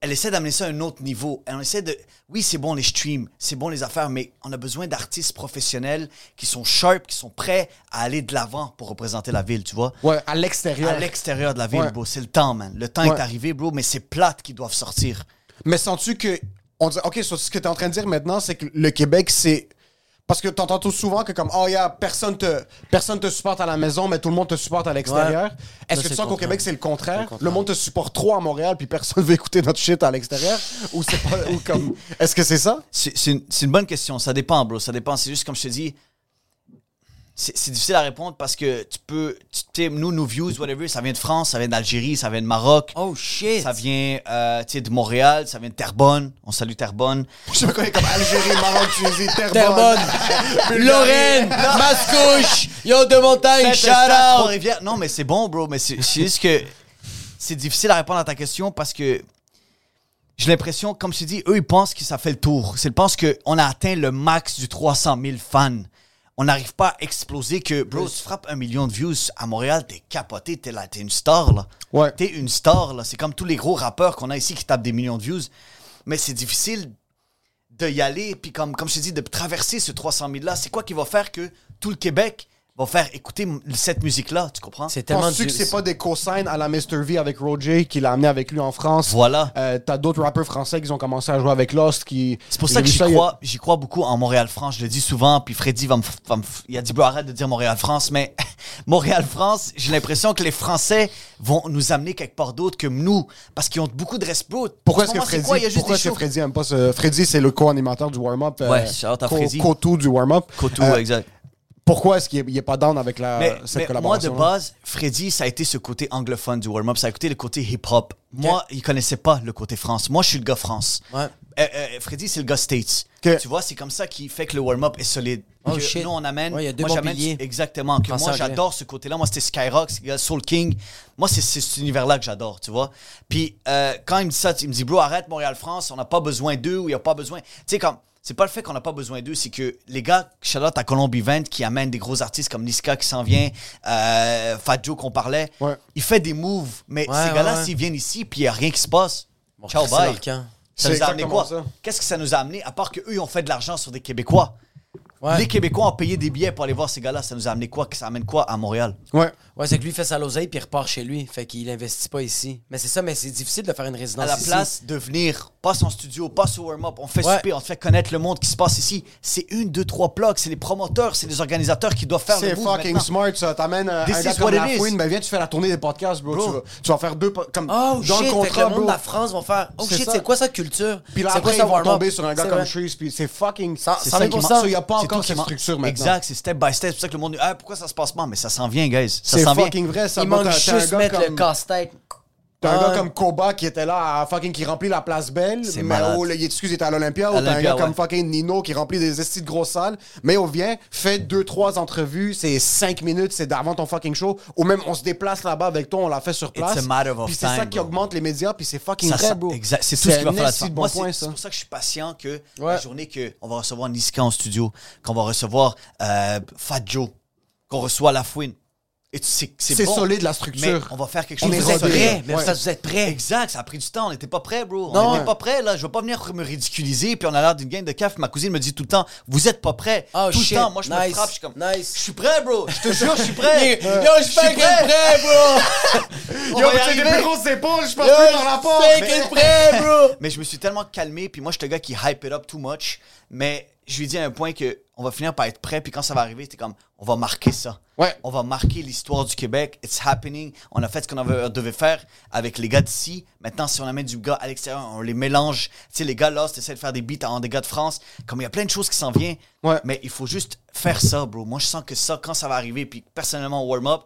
elle essaie d'amener ça à un autre niveau. Elle essaie de. Oui, c'est bon les streams, c'est bon les affaires, mais on a besoin d'artistes professionnels qui sont sharp, qui sont prêts à aller de l'avant pour représenter la ville, tu vois. Ouais, à l'extérieur. À l'extérieur de la ville, Ouais. bro. C'est le temps, man. Le temps Ouais. est arrivé, bro, mais c'est plate qui doivent sortir. Mais sens-tu que. On dit, OK, so, ce que tu es en train de dire maintenant, c'est que le Québec, c'est. Parce que tu entends tout souvent que, comme, oh, yeah, personne te, personne te supporte à la maison, mais tout le monde te supporte à l'extérieur. Est-ce que tu sens qu'au Québec, c'est le contraire? Le, monde te supporte trop à Montréal, puis personne veut écouter notre shit à l'extérieur? Ou c'est pas. ou comme. Est-ce que c'est ça? C'est une, c'est une bonne question. Ça dépend, bro. Ça dépend. C'est juste comme je te dis. C'est difficile à répondre parce que tu peux. Tu sais, nous, nos views, whatever, ça vient de France, ça vient d'Algérie, ça vient de Maroc. Oh shit! Ça vient euh, tu sais, de Montréal, ça vient de Terrebonne. On salue Terrebonne. Je pas quoi, comme Algérie, Maroc, Tunisie, Terrebonne. Terrebonne, Lorraine, Mascouche, Yo de montagne, Saint-Eustache, shout out! Trois-Rivières. Non, mais c'est bon, bro. Mais c'est c'est juste que c'est difficile à répondre à ta question parce que j'ai l'impression, comme je te dis, eux, ils pensent que ça fait le tour. Ils pensent qu'on a atteint le max du 300 000 fans. On n'arrive pas à exploser que, bro, tu frappes un million de views à Montréal, t'es capoté, t'es là, t'es une star, là. Ouais. T'es une star, là. C'est comme tous les gros rappeurs qu'on a ici qui tapent des millions de views. Mais c'est difficile de y aller, puis comme, comme je te dis, de traverser ce 300 000-là. C'est quoi qui va faire que tout le Québec va faire écouter m- cette musique-là, tu comprends? C'est tellement Penses-tu du- que c'est pas des cosignes à la Mr. V avec Roger qui l'a amené avec lui en France? Voilà. Euh, T'as d'autres rappeurs français qui ont commencé à jouer avec Lost qui. C'est pour ça que j'y il y a- crois, j'y crois beaucoup en Montréal-France. Je le dis souvent, puis Freddy va me, f- va me f- Il a dit, bro, arrête de dire Montréal-France, mais Montréal-France, j'ai l'impression que les Français vont nous amener quelque part d'autre que nous, parce qu'ils ont beaucoup de respect. Pourquoi est-ce ce que Freddy, quoi? Il y a juste pourquoi des est-ce que shows. Freddy aime pas ce... Freddy, c'est le co-animateur du warm-up. euh, Ouais, shout out à co- Freddy. co-tout du warm-up. Cotou, Euh, exact. Pourquoi est-ce qu'il est, il est pas down avec la, Mais, cette mais moi, collaboration? de base, Freddy, ça a été ce côté anglophone du warm-up. Ça a été le côté hip-hop. Moi, il connaissait pas le côté France. Moi, je suis le gars France. Ouais. Euh, euh, Freddy, c'est le gars States. Ok. Tu vois, c'est comme ça qui fait que le warm-up est solide. Oh, Que shit. nous, on amène. Ouais, il y a deux moi, j'amène-. Exactement. Que moi, j'adore ce côté-là. Moi, c'était Skyrock, Soul King. Moi, c'est c'est cet univers-là que j'adore, tu vois. Puis, euh, quand il me dit ça, il me dit, bro, arrête Montréal-France, on n'a pas besoin d'eux ou il n'y a pas besoin. Tu sais, comme. C'est pas le fait qu'on n'a pas besoin d'eux, c'est que les gars, Charlotte à Colombie 20 qui amènent des gros artistes comme Niska qui s'en vient, euh, Fat Joe qu'on parlait, Ouais. il fait des moves. Mais Ouais, ces gars-là, ouais. s'ils viennent ici puis il n'y a rien qui se passe, Bon, ciao, c'est bye. Ça C'est nous a amené quoi? Qu'est-ce que ça nous a amené À part qu'eux, ils ont fait de l'argent sur des Québécois? Ouais. Les Québécois ont payé des billets pour aller voir ces gars-là. Ça nous a amené quoi? Que ça amène quoi à Montréal? Ouais. Ouais, c'est que lui fait sa l'oseille puis il repart chez lui. Fait qu'il investit pas ici. Mais c'est ça, mais c'est difficile de faire une résidence À la ici. place de venir, passe en studio, passe au warm-up, on fait Ouais. souper, on te fait connaître le monde qui se passe ici. C'est une, deux, trois plugs. C'est les promoteurs, c'est les organisateurs qui doivent faire le C'est move fucking maintenant. smart, ça. T'amènes euh, un, This un is gars what comme it is. Ben viens, tu fais la tournée des podcasts, bro. Bro. Tu, vas, tu vas faire deux... po- Comme, Oh dans shit, le fait que contrat, le monde bro. de la France vont faire Oh C'est shit, ça. c'est quoi sa culture? Puis là, C'est après, quoi ils ça, vont warm-up? tomber sur un gars C'est comme vrai. Trees, puis c'est fucking... Ça- c'est ça ça qui a pas C'est encore qui. Exact, c'est step by step. C'est pour ça que le monde dit Ah, pourquoi ça se passe pas? Mais ça s'en vient, guys. Ça C'est s'en vient. fucking vrai, ça. Il manque juste mettre le casse-tête. T'as un Ah. gars comme Koba qui était là à fucking qui remplit la place belle. C'est mais malade. oh, il excuse, il était à l'Olympia. Ou t'as un Olympia, gars comme fucking Nino qui remplit des estis de grosses salles. Mais on vient, fait deux, trois entrevues, c'est cinq minutes, c'est avant ton fucking show. Ou même on se déplace là-bas avec toi, on l'a fait sur place. a matter of Puis c'est ça time, qui bro. augmente les médias, puis c'est fucking Ça, vrai, ça- bro. exact. C'est tout ce qui va un faire la esti de différence. bon Moi, c'est point, c'est ça. pour ça que je suis patient que la Ouais. journée qu'on va recevoir Niska en studio, qu'on va recevoir euh, Fat Joe, qu'on reçoit La Fouine. Et tu sais que c'est C'est bon. solide, la structure. Mais on va faire quelque On chose est de Vous êtes prêts, mais Ouais. ça, vous êtes prêts. Exact, ça a pris du temps. On n'était pas prêts, bro. Non. On n'était pas prêts, là. Je veux pas venir me ridiculiser. Puis on a l'air d'une gang de caf. Ma cousine me dit tout le temps Vous êtes pas prêts. Oh, tout shit. le temps. Moi, je me frappe. Je suis comme Nice. Je suis prêt, bro. Je te jure, je suis prêt. Yo, je suis prêt, bro! On Yo, c'est des plus grosses épaules, je Yo, plus par la porte. je suis prêt, bro! Mais je me suis tellement calmé, puis moi, je suis le gars qui hype it up too much. Mais je lui ai dit à un point que on va finir par être prêt, puis quand ça va arriver, c'était comme, on va marquer ça. Ouais. On va marquer l'histoire du Québec. It's happening. On a fait ce qu'on devait faire avec les gars d'ici. Maintenant, si on amène du gars à l'extérieur, on les mélange. Tu sais, les gars là, essaient de faire des beats en des gars de France. Comme il y a plein de choses qui s'en viennent. Ouais. Mais il faut juste faire ça, bro. Moi, je sens que ça, quand ça va arriver, puis personnellement, au warm-up,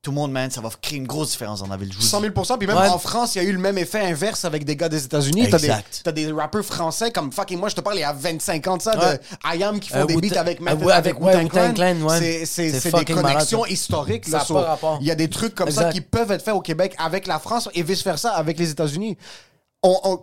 tout le monde, man, ça va créer une grosse différence dans la ville. Je vous le 100 dis. 000 Puis même Ouais. en France, il y a eu le même effet inverse avec des gars des États-Unis. T'as des, des rappeurs français comme fucking moi, je te parle il y a 25 ans de ça, Ouais. de I Am qui font Euh, des beats avec euh, Method, ouais, avec avec- ouais, ouais. C'est, c'est, des connexions malade, historiques. Ça là, so. Il y a des trucs comme ça qui peuvent être faits au Québec avec la France et vice-versa avec les États-Unis. On, on-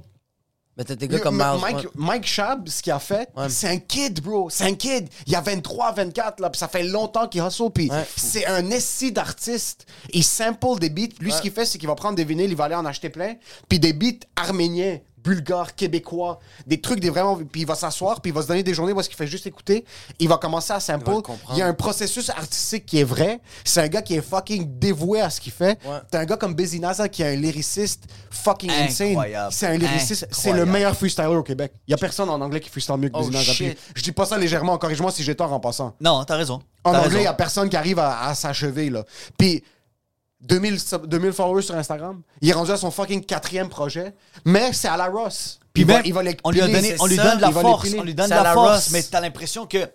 Mais t'as des gars comme Miles. Mike, ouais. Mike Shab, ce qu'il a fait, Ouais. c'est un kid, bro. C'est un kid. Il y a 23, 24, là, puis ça fait longtemps qu'il hustle, puis Ouais. c'est un essai d'artiste. Il sample des beats. Lui, ce qu'il fait, c'est qu'il va prendre des vinyles, il va aller en acheter plein, puis des beats arméniens, bulgares, québécois, des trucs des vraiment... Puis il va s'asseoir, puis il va se donner des journées est-ce qu'il fait juste écouter. Il va commencer à sample. Il y a un processus artistique qui est vrai. C'est un gars qui est fucking dévoué à ce qu'il fait. Ouais. T'as un gars comme Busy Naza qui est un lyriciste fucking insane. C'est un lyriciste. C'est le meilleur freestyler au Québec. Il y a personne en anglais qui freestyle mieux que Oh, Je dis pas ça légèrement, corrige-moi si j'ai tort en passant. Non, t'as raison. En anglais, il y a personne qui arrive à, à s'achever, là. Puis 2000, sub- 2000 followers sur Instagram. Il est rendu à son fucking quatrième projet. Mais c'est à la Ross. Puis il va, il va les on lui, a donné, on lui donne de la force, on lui donne de la force, mais t'as l'impression que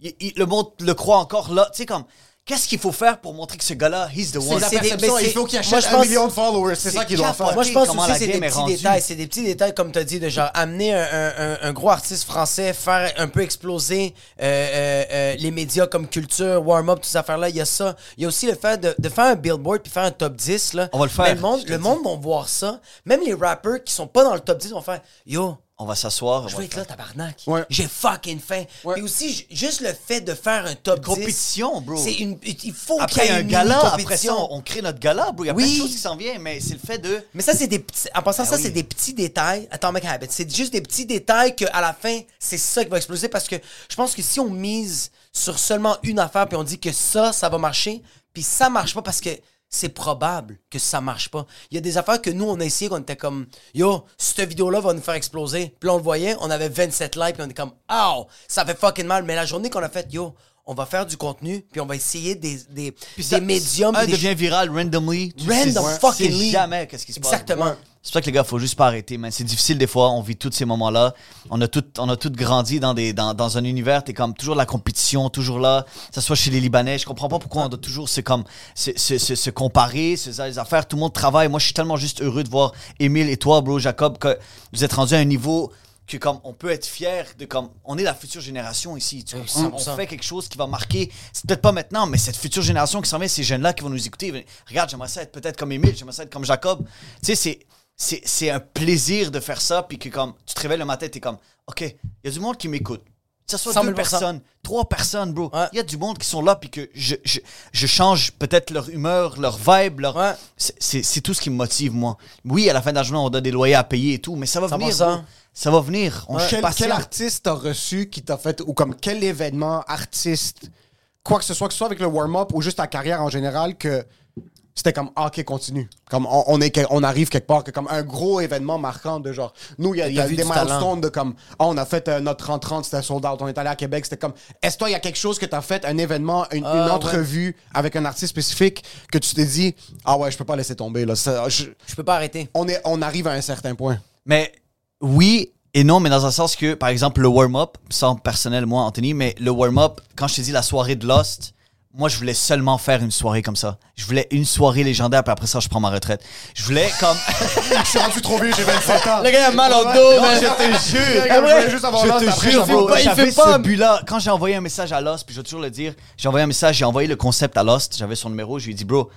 il- il- le monde le croit encore là. Tu sais comme, qu'est-ce qu'il faut faire pour montrer que ce gars-là, he's the one? c'est des- perception. mais Il faut qu'il achète un pense- million de followers. C'est ça qu'il doit faire. Moi, je pense aussi c'est des petits rendue? détails. C'est des petits détails, comme tu as dit, de genre amener un, un- gros artiste français, faire un peu exploser euh, euh, euh, les médias comme culture, warm-up, toutes ces affaires-là. Il y a ça. Il y a aussi le fait de, de faire un billboard puis faire un top 10. Là. On va le faire, Mais le monde, le monde vont voir ça. Même les rappers qui sont pas dans le top 10 vont faire Yo, On va s'asseoir. je va veux le être faire. là, tabarnak. Ouais. J'ai fucking faim. Ouais. Et aussi, juste le fait de faire un top 10. compétition, bro. C'est une, il faut qu'il y Après ait un une gala, après ça, on crée notre gala, bro. Il y a Oui. plein de choses qui s'en viennent, mais c'est le fait de. Mais ça, c'est des petits. En passant, Ben ça, oui. c'est des petits détails. Atomic Habit. C'est juste des petits détails qu'à la fin, c'est ça qui va exploser parce que je pense que si on mise sur seulement une affaire puis on dit que ça, ça va marcher, puis ça marche pas parce que c'est probable que ça marche pas. Il y a des affaires que nous, on a essayé, qu'on était comme, yo, cette vidéo-là va nous faire exploser. Puis là, on le voyait, on avait 27 likes, puis on est comme, oh, ça fait fucking mal. Mais la journée qu'on a faite, yo, on va faire du contenu, puis on va essayer des, des, Puis des ça- médiums. Un des devient viral randomly. tu Random sais- fucking sais jamais qu'est-ce qui se passe. Exactement. Ouais. C'est pour ça que les gars, faut juste pas arrêter, man. C'est difficile des fois. On vit tous ces moments-là. On a tout, on a tout grandi dans des, dans, dans un univers. T'es comme toujours la compétition, toujours là. Que ce soit chez les Libanais. Je comprends pas pourquoi on doit toujours se comme, se, se, se, se comparer, les affaires. Tout le monde travaille. Moi, je suis tellement juste heureux de voir Émile et toi, bro, Jacob, que vous êtes rendus à un niveau que comme on peut être fier de comme on est la future génération ici tu? 100%. on fait quelque chose qui va marquer c'est peut-être pas maintenant mais cette future génération qui s'en vient ces jeunes là qui vont nous écouter regarde j'aimerais ça être peut-être comme Émile j'aimerais ça être comme Jacob tu sais c'est c'est c'est un plaisir de faire ça puis que comme tu te réveilles le matin t'es comme ok il y a du monde qui m'écoute que ce soit 100 deux 000%. personnes, trois personnes, bro. Il Ouais. y a du monde qui sont là, puis que je, je, je change peut-être leur humeur, leur vibe, leur... Ouais. C'est- C'est c'est tout ce qui me motive, moi. Oui, à la fin de la journée, on a des loyers à payer et tout, mais ça va venir, 100%. bro. Ça va venir. On Quel, est quel patient. artiste t'as reçu qui t'a fait, ou comme quel événement, artiste, quoi que ce soit, que ce soit avec le warm-up ou juste ta carrière en général, que c'était comme, ah, ok, continue. Comme, on, on est, on arrive quelque part, que comme un gros événement marquant de genre, nous, il y a, y a des milestones de comme, ah, on a fait euh, notre 30-30, c'était sold out, on est allé à Québec, c'était comme, est-ce que toi, il y a quelque chose que t'as fait, un événement, une, Ah, une ouais. entrevue avec un artiste spécifique, que tu t'es dit, ah ouais, je peux pas laisser tomber, là. Ça, je- Je peux pas arrêter. on, est, on arrive à un certain point. Mais oui et non, mais dans un sens que, par exemple, le warm-up, sans personnel, moi, Anthony, mais le warm-up, quand je te dis la soirée de Lost, moi, je voulais seulement faire une soirée comme ça. Je voulais une soirée légendaire, puis après ça, je prends ma retraite. Je voulais comme. Je suis rendu trop vieux, j'ai 27 ans. Le gars a mal au dos, man. je te jure. Ah? Je voulais juste avoir Je te jure, bro, pas, il fait ce pas. but-là. Quand j'ai envoyé un message à Lost, puis je vais toujours le dire, j'ai envoyé un message, j'ai envoyé le concept à Lost, j'avais son numéro, je lui ai dit, bro,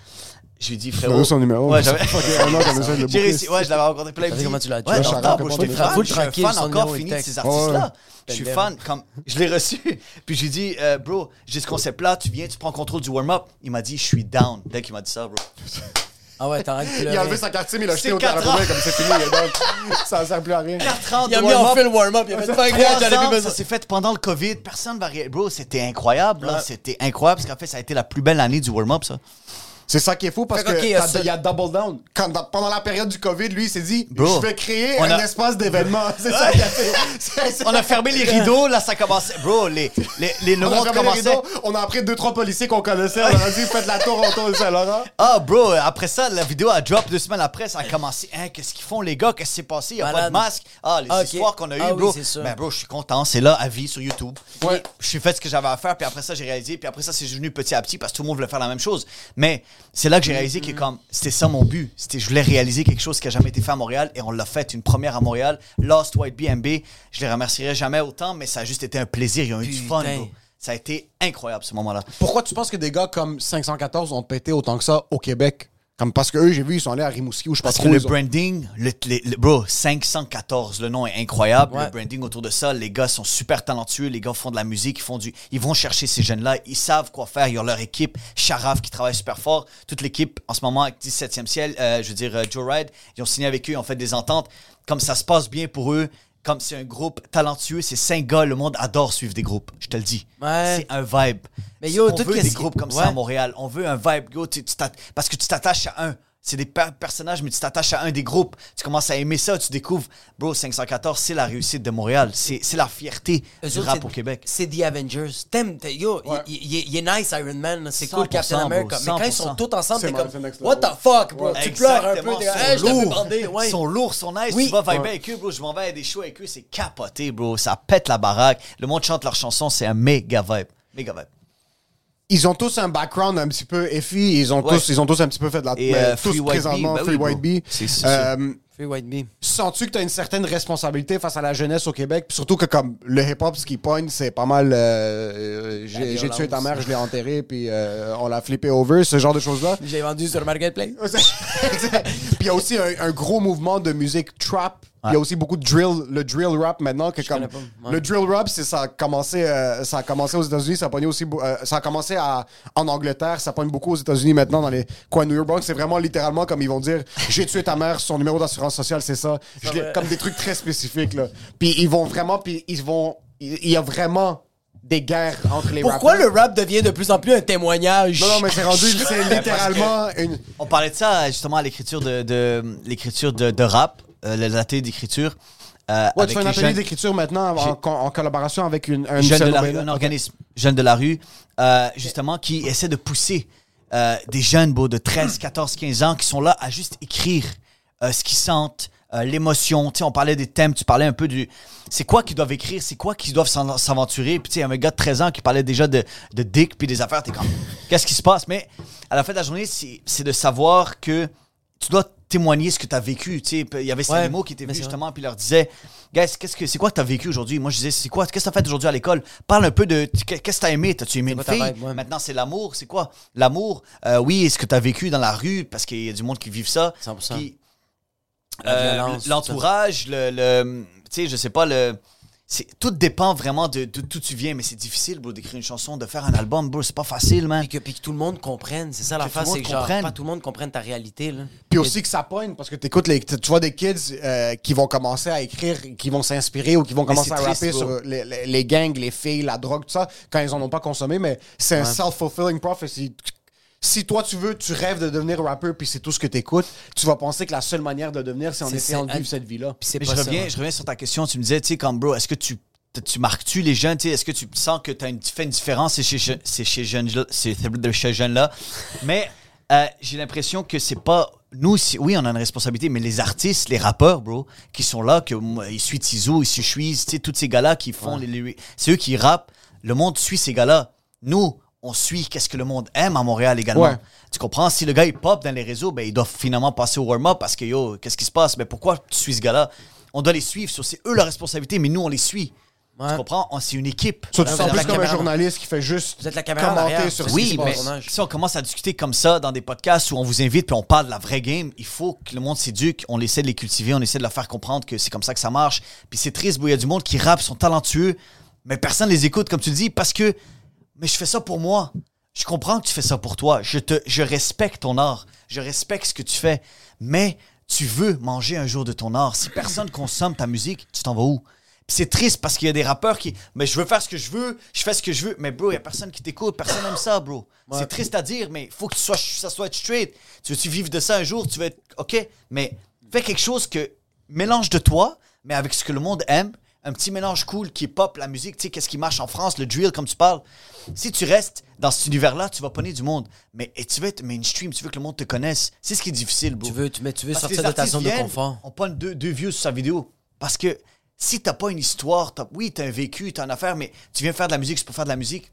je lui ai dit, frérot. J'avais son numéro. Ouais, j'avais. J'ai réussi, ouais, je l'avais rencontré plein de comment tu l'as Ouais, Je de fan, je suis fan encore fini de ces artistes-là. Je suis fan, comme, je l'ai reçu, puis j'ai dit, euh, bro, j'ai ce concept-là, tu viens, tu prends contrôle du warm-up. Il m'a dit, je suis down, dès qu'il m'a dit ça, bro. Ah ouais, t'arrêtes de Il a enlevé sa carte SIM, il a jeté au terrain comme c'est fini. Ça sert plus à rien. 4 ans Il a mis en le warm-up. Il a fait pas Trois grave, j'en ai ans, plus besoin. ça s'est fait pendant le COVID, personne va rien. Bro, c'était incroyable. C'était incroyable parce qu'en fait, ça a été la plus belle année du warm-up, ça. C'est ça qui est fou parce Fait que, que ok, il y a y double down. Quand, pendant la période du COVID, lui, il s'est dit Bro, je vais créer on un a- espace d'événement. C'est ça qu'il a fait. On a fermé les rideaux, là, ça commençait. Bro, les, les, les, le On a les commençait. rideaux, on a appris deux, trois policiers qu'on connaissait. On a dit faites la tour autour de Saint-Laurent. Ah, bro, après ça, la vidéo a drop deux semaines après, ça a commencé. Hein, qu'est-ce qu'ils font, les gars? Qu'est-ce qui s'est passé? Il a pas de masque. Ah, les Ah, histoires qu'on a eues, Ah oui, bro. sûr. Ben, bro, je suis content. C'est là, à vie, sur YouTube. Ouais. Je suis fait ce que j'avais à faire, puis après ça, j'ai réalisé. Puis après ça, c'est venu petit à petit parce que tout le monde voulait faire la même chose. Mais c'est là que j'ai réalisé que, comme, c'était ça mon but. C'était, je voulais réaliser quelque chose qui a jamais été fait à Montréal et on l'a fait, une première à Montréal. Lost White BMB. Je les remercierai jamais autant, mais ça a juste été un plaisir. Ils ont eu du fun, bro. Ça a été incroyable, ce moment-là. Pourquoi tu penses que des gars comme 514 ont pété autant que ça au Québec? Comme parce que eux, j'ai vu, ils sont allés à Rimouski ou je sais pas Parce trop. que le branding, le, le- le- bro, 514, le nom est incroyable. Ouais. Le branding autour de ça, les gars sont super talentueux, les gars font de la musique, ils font du, ils vont chercher ces jeunes-là, ils savent quoi faire, ils ont leur équipe, Sharaf qui travaille super fort, toute l'équipe en ce moment avec 17e ciel, euh, je veux dire euh, Joe Ride, ils ont signé avec eux, ils ont fait des ententes, comme ça se passe bien pour eux. Comme c'est un groupe talentueux, c'est cinq gars, le monde adore suivre des groupes, je te le dis. Ouais. C'est un vibe. Mais yo, on veut des groupes comme ça à Montréal. On veut un vibe. Yo, tu- tu parce que tu t'attaches à un. C'est des per- personnages, mais tu t'attaches à un des groupes. Tu commences à aimer ça, tu découvres. Bro, 514, c'est la réussite de Montréal. C'est c'est la fierté Eux du autres, rap au Québec. C'est The Avengers. T'aimes, yo, il- est nice Iron Man, c'est cool 100%, Captain bro, America. Mais quand ils sont 100%. tous ensemble, C'est t'es comme, what the fuck, bro? Tu pleures un peu, t'es hey, je. Ouais. Ils sont lourds, ils sont nice. Oui. Tu vas vibrer Ouais. avec eux, bro. Je m'en vais à des shows avec eux, c'est capoté, bro. Ça pète la baraque. Le monde chante leurs chansons, c'est un méga vibe. Méga vibe. Ils ont tous un background un petit peu effie. Ils ont, Ouais. tous, ils ont tous un petit peu fait de la. Et, euh, tous Free White présentement, ben Free. White Bee. C'est Euh, Free White Bee. Sens-tu que tu as une certaine responsabilité face à la jeunesse au Québec? Puis surtout que comme le hip-hop, ce qui pogne, c'est pas mal euh, euh, j'ai j'ai tué ta mère, je l'ai enterré, puis euh, on l'a flippé over, ce genre de choses-là. J'ai vendu sur Marketplace. puis il y a aussi un, un gros mouvement de musique trap. Il y a aussi beaucoup de drill, le drill rap maintenant. Que comme, connais pas, ouais. Le drill rap, c'est ça a commencé, euh, ça a commencé aux États-Unis, ça a pogné aussi, euh, ça a commencé à, en Angleterre, ça pogne beaucoup aux États-Unis maintenant dans les coins de New York. C'est vraiment littéralement comme ils vont dire, j'ai tué ta mère, son numéro d'assurance sociale, c'est ça. Je comme des trucs très spécifiques là. Puis ils vont vraiment, puis ils vont, il il y a vraiment des guerres entre les Pourquoi rappers. le rap devient de plus en plus un témoignage? Non, non, mais c'est rendu, c'est littéralement une. On parlait de ça justement à l'écriture de, de l'écriture de, de rap, euh, le l'atelier d'écriture. euh, Ouais, tu fais un les atelier d'écriture maintenant en, collaboration avec une, un Jeunes de la rue, un organisme Jeunes de la rue, euh, justement, qui essaie de pousser euh, des jeunes beau, de 13, 14, 15 ans qui sont là à juste écrire ce qu'ils sentent, l'émotion. Tu sais, on parlait des thèmes, tu parlais un peu du. C'est quoi qu'ils doivent écrire, c'est quoi qu'ils doivent s'aventurer. Puis tu sais, il y avait un gars de 13 ans qui parlait déjà de, de dick puis des affaires. T'es comme, qu'est-ce qui se passe? Mais à la fin de la journée, c'est de savoir que tu dois témoigner ce que tu as vécu. Il y avait ces Ouais, mots qui étaient venus justement, puis leur disait Guys, qu'est-ce que c'est quoi que tu as vécu aujourd'hui? Moi, je disais C'est quoi Qu'est-ce que tu as fait aujourd'hui à l'école? Parle un peu de qu'est-ce que tu as aimé? T'as-tu aimé une fille? vibe, ouais. Maintenant, c'est l'amour. C'est quoi? L'amour, euh, oui, est-ce que tu as vécu dans la rue? Parce qu'il y a du monde qui vit ça. 100%. Puis, euh, L'entourage, le, le- Tu sais, je sais pas, le. C'est- Tout dépend vraiment de d'où tu viens, mais c'est difficile, bro, d'écrire une chanson, de faire un album, bro. C'est pas facile, man. Puis que, puis que tout le monde comprenne. C'est ça la face, c'est que genre, pas tout le monde comprenne ta réalité. Là. Puis aussi que ça pogne, parce que t'écoutes les, tu vois des kids euh, qui vont commencer à écrire, qui vont s'inspirer ou qui vont commencer à triste, rapper bro. sur les, les- les gangs, les filles, la drogue, tout ça, quand ils en ont pas consommé, mais c'est un self-fulfilling prophecy. Si toi tu veux, tu rêves de devenir rappeur puis c'est tout ce que t'écoutes, tu vas penser que la seule manière de le devenir, c'est en essayant de vivre cette vie-là. Puis Mais je reviens, ouais. je reviens sur ta question. Tu me disais, tu sais, comme bro, est-ce que tu, tu marques-tu les jeunes? tu sais, Est-ce que tu sens que tu as une, tu fais une différence c'est chez, je- c'est chez jeunes, c'est de chez jeunes là? Mais euh, j'ai l'impression que c'est pas. Nous, si- oui, on a une responsabilité, mais les artistes, les rappeurs, bro, qui sont là, que ils suivent Tizo, ils suivent tu sais, tous ces gars-là qui font les c'est eux qui rappent. Le monde suit ces gars-là. Nous, on suit qu'est-ce que le monde aime à Montréal également. Ouais. Tu comprends? Si le gars il pop dans les réseaux, ben, il doit finalement passer au warm-up parce que yo, qu'est-ce qui se passe? Mais pourquoi tu suis ce gars-là? On doit les suivre, so, c'est eux la responsabilité, mais nous on les suit. Tu comprends? On- C'est une équipe. Ça, tu sens plus comme un journaliste qui fait juste Vous êtes la caméra en commenter sur ce qui Oui, se mais si on commence à discuter comme ça dans des podcasts où on vous invite puis on parle de la vraie game, il faut que le monde s'éduque, on essaie de les cultiver, on essaie de leur faire comprendre que c'est comme ça que ça marche. Puis c'est triste, il y a du monde qui rappe, sont talentueux, mais personne les écoute, comme tu dis, parce que, mais je fais ça pour moi. Je comprends que tu fais ça pour toi. Je, te, je respecte ton art. Je respecte ce que tu fais. Mais tu veux manger un jour de ton art. Si personne consomme ta musique, tu t'en vas où? C'est triste parce qu'il y a des rappeurs qui. Mais je veux faire ce que je veux, je fais ce que je veux. Mais bro, il y a personne qui t'écoute, personne n'aime ça, bro. C'est triste à dire, mais il faut que tu sois, ça soit straight. Tu veux-tu vivre de ça un jour? Tu veux être. OK, mais fais quelque chose que. Mélange de toi, mais avec ce que le monde aime. Un petit mélange cool qui est pop, la musique, tu sais, qu'est-ce qui marche en France, le drill, comme tu parles. Si tu restes dans cet univers-là, tu vas pogner du monde. Mais et tu veux être mainstream, tu veux que le monde te connaisse. C'est ce qui est difficile, bro. Tu veux, tu, mais tu veux Parce sortir de ta zone de confort. On pogne deux, deux views sur sa vidéo. Parce que si t'as pas une histoire, t'as- oui, t'as un vécu, t'as une affaire, mais tu viens faire de la musique, c'est pour faire de la musique.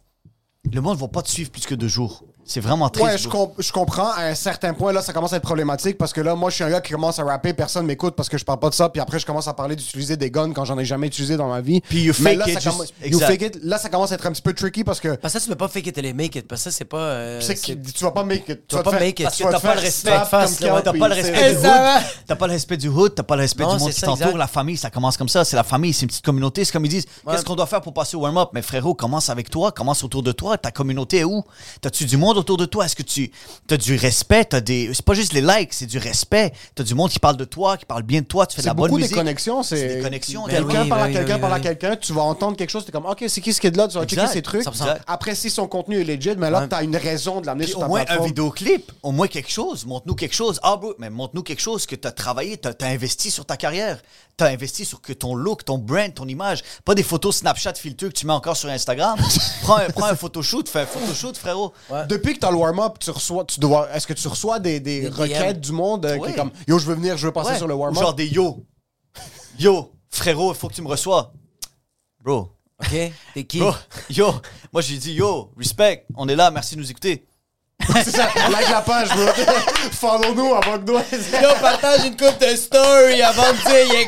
Le monde va pas te suivre plus que deux jours. C'est vraiment triste. Ouais, je, je comprends. À un certain point, là, ça commence à être problématique parce que là, moi, je suis un gars qui commence à rapper, personne m'écoute parce que je parle pas de ça. Puis après, je commence à parler d'utiliser des guns quand j'en ai jamais utilisé dans ma vie. Puis you Mais fake là, it, ça you fake it. Là, ça commence à être un petit peu tricky parce que Parce que ça, tu peux pas fake it et les make it. Parce que ça, c'est pas. euh, c'est- que tu vas pas make it. Tu vas pas faire- make it. Parce que t'as pas le respect. T'as pas le respect du hood. T'as pas le respect du hood, t'as pas le respect Non, du monde qui t'entoure, la famille, ça commence comme ça. C'est la famille, c'est une petite communauté. C'est comme ils disent, qu'est-ce qu'on doit faire pour passer au warm-up? Mais frérot, commence avec toi, commence autour de toi. Ta communauté est où? T'as-tu du monde autour de toi? Est-ce que tu as du respect? T'as des... C'est pas juste les likes, c'est du respect. T'as du monde qui parle de toi, qui parle bien de toi, tu fais de C'est la bonne beaucoup des musique. connexions. C'est des connexions. Quelqu'un oui, parle à quelqu'un, oui, parle à quelqu'un, tu vas entendre quelque chose, t'es comme, OK, c'est qui ce kid là? Tu vas checker ses trucs. 100%. Après, si son contenu est legit, mais là, Ouais. t'as une raison de l'amener sur au ta moins un plateforme. vidéoclip, au moins quelque chose. Montre-nous quelque chose. Ah, bro, mais montre-nous quelque chose que tu as travaillé, tu as, investi sur ta carrière. Tu as investi sur que ton look, ton brand, ton image. Pas des photos Snapchat filtreux que tu mets encore sur Instagram. prends, un, prends un photoshoot, fais un photoshoot, frérot. Depuis que t'as le warm-up, tu reçois, tu dois, est-ce que tu reçois des, des Des requêtes DM. du monde euh, qui est comme, yo, je veux venir, je veux passer Ouais. sur le Ou warm-up? Genre des yo. Yo, frérot, il faut que tu me reçois. Bro. Ok? T'es qui? Bro, yo, moi j'ai dit yo, respect, on est là, merci de nous écouter. C'est ça, like la page, bro. Follow-nous avant que nous. Yo, partage une coupe de story avant de dire you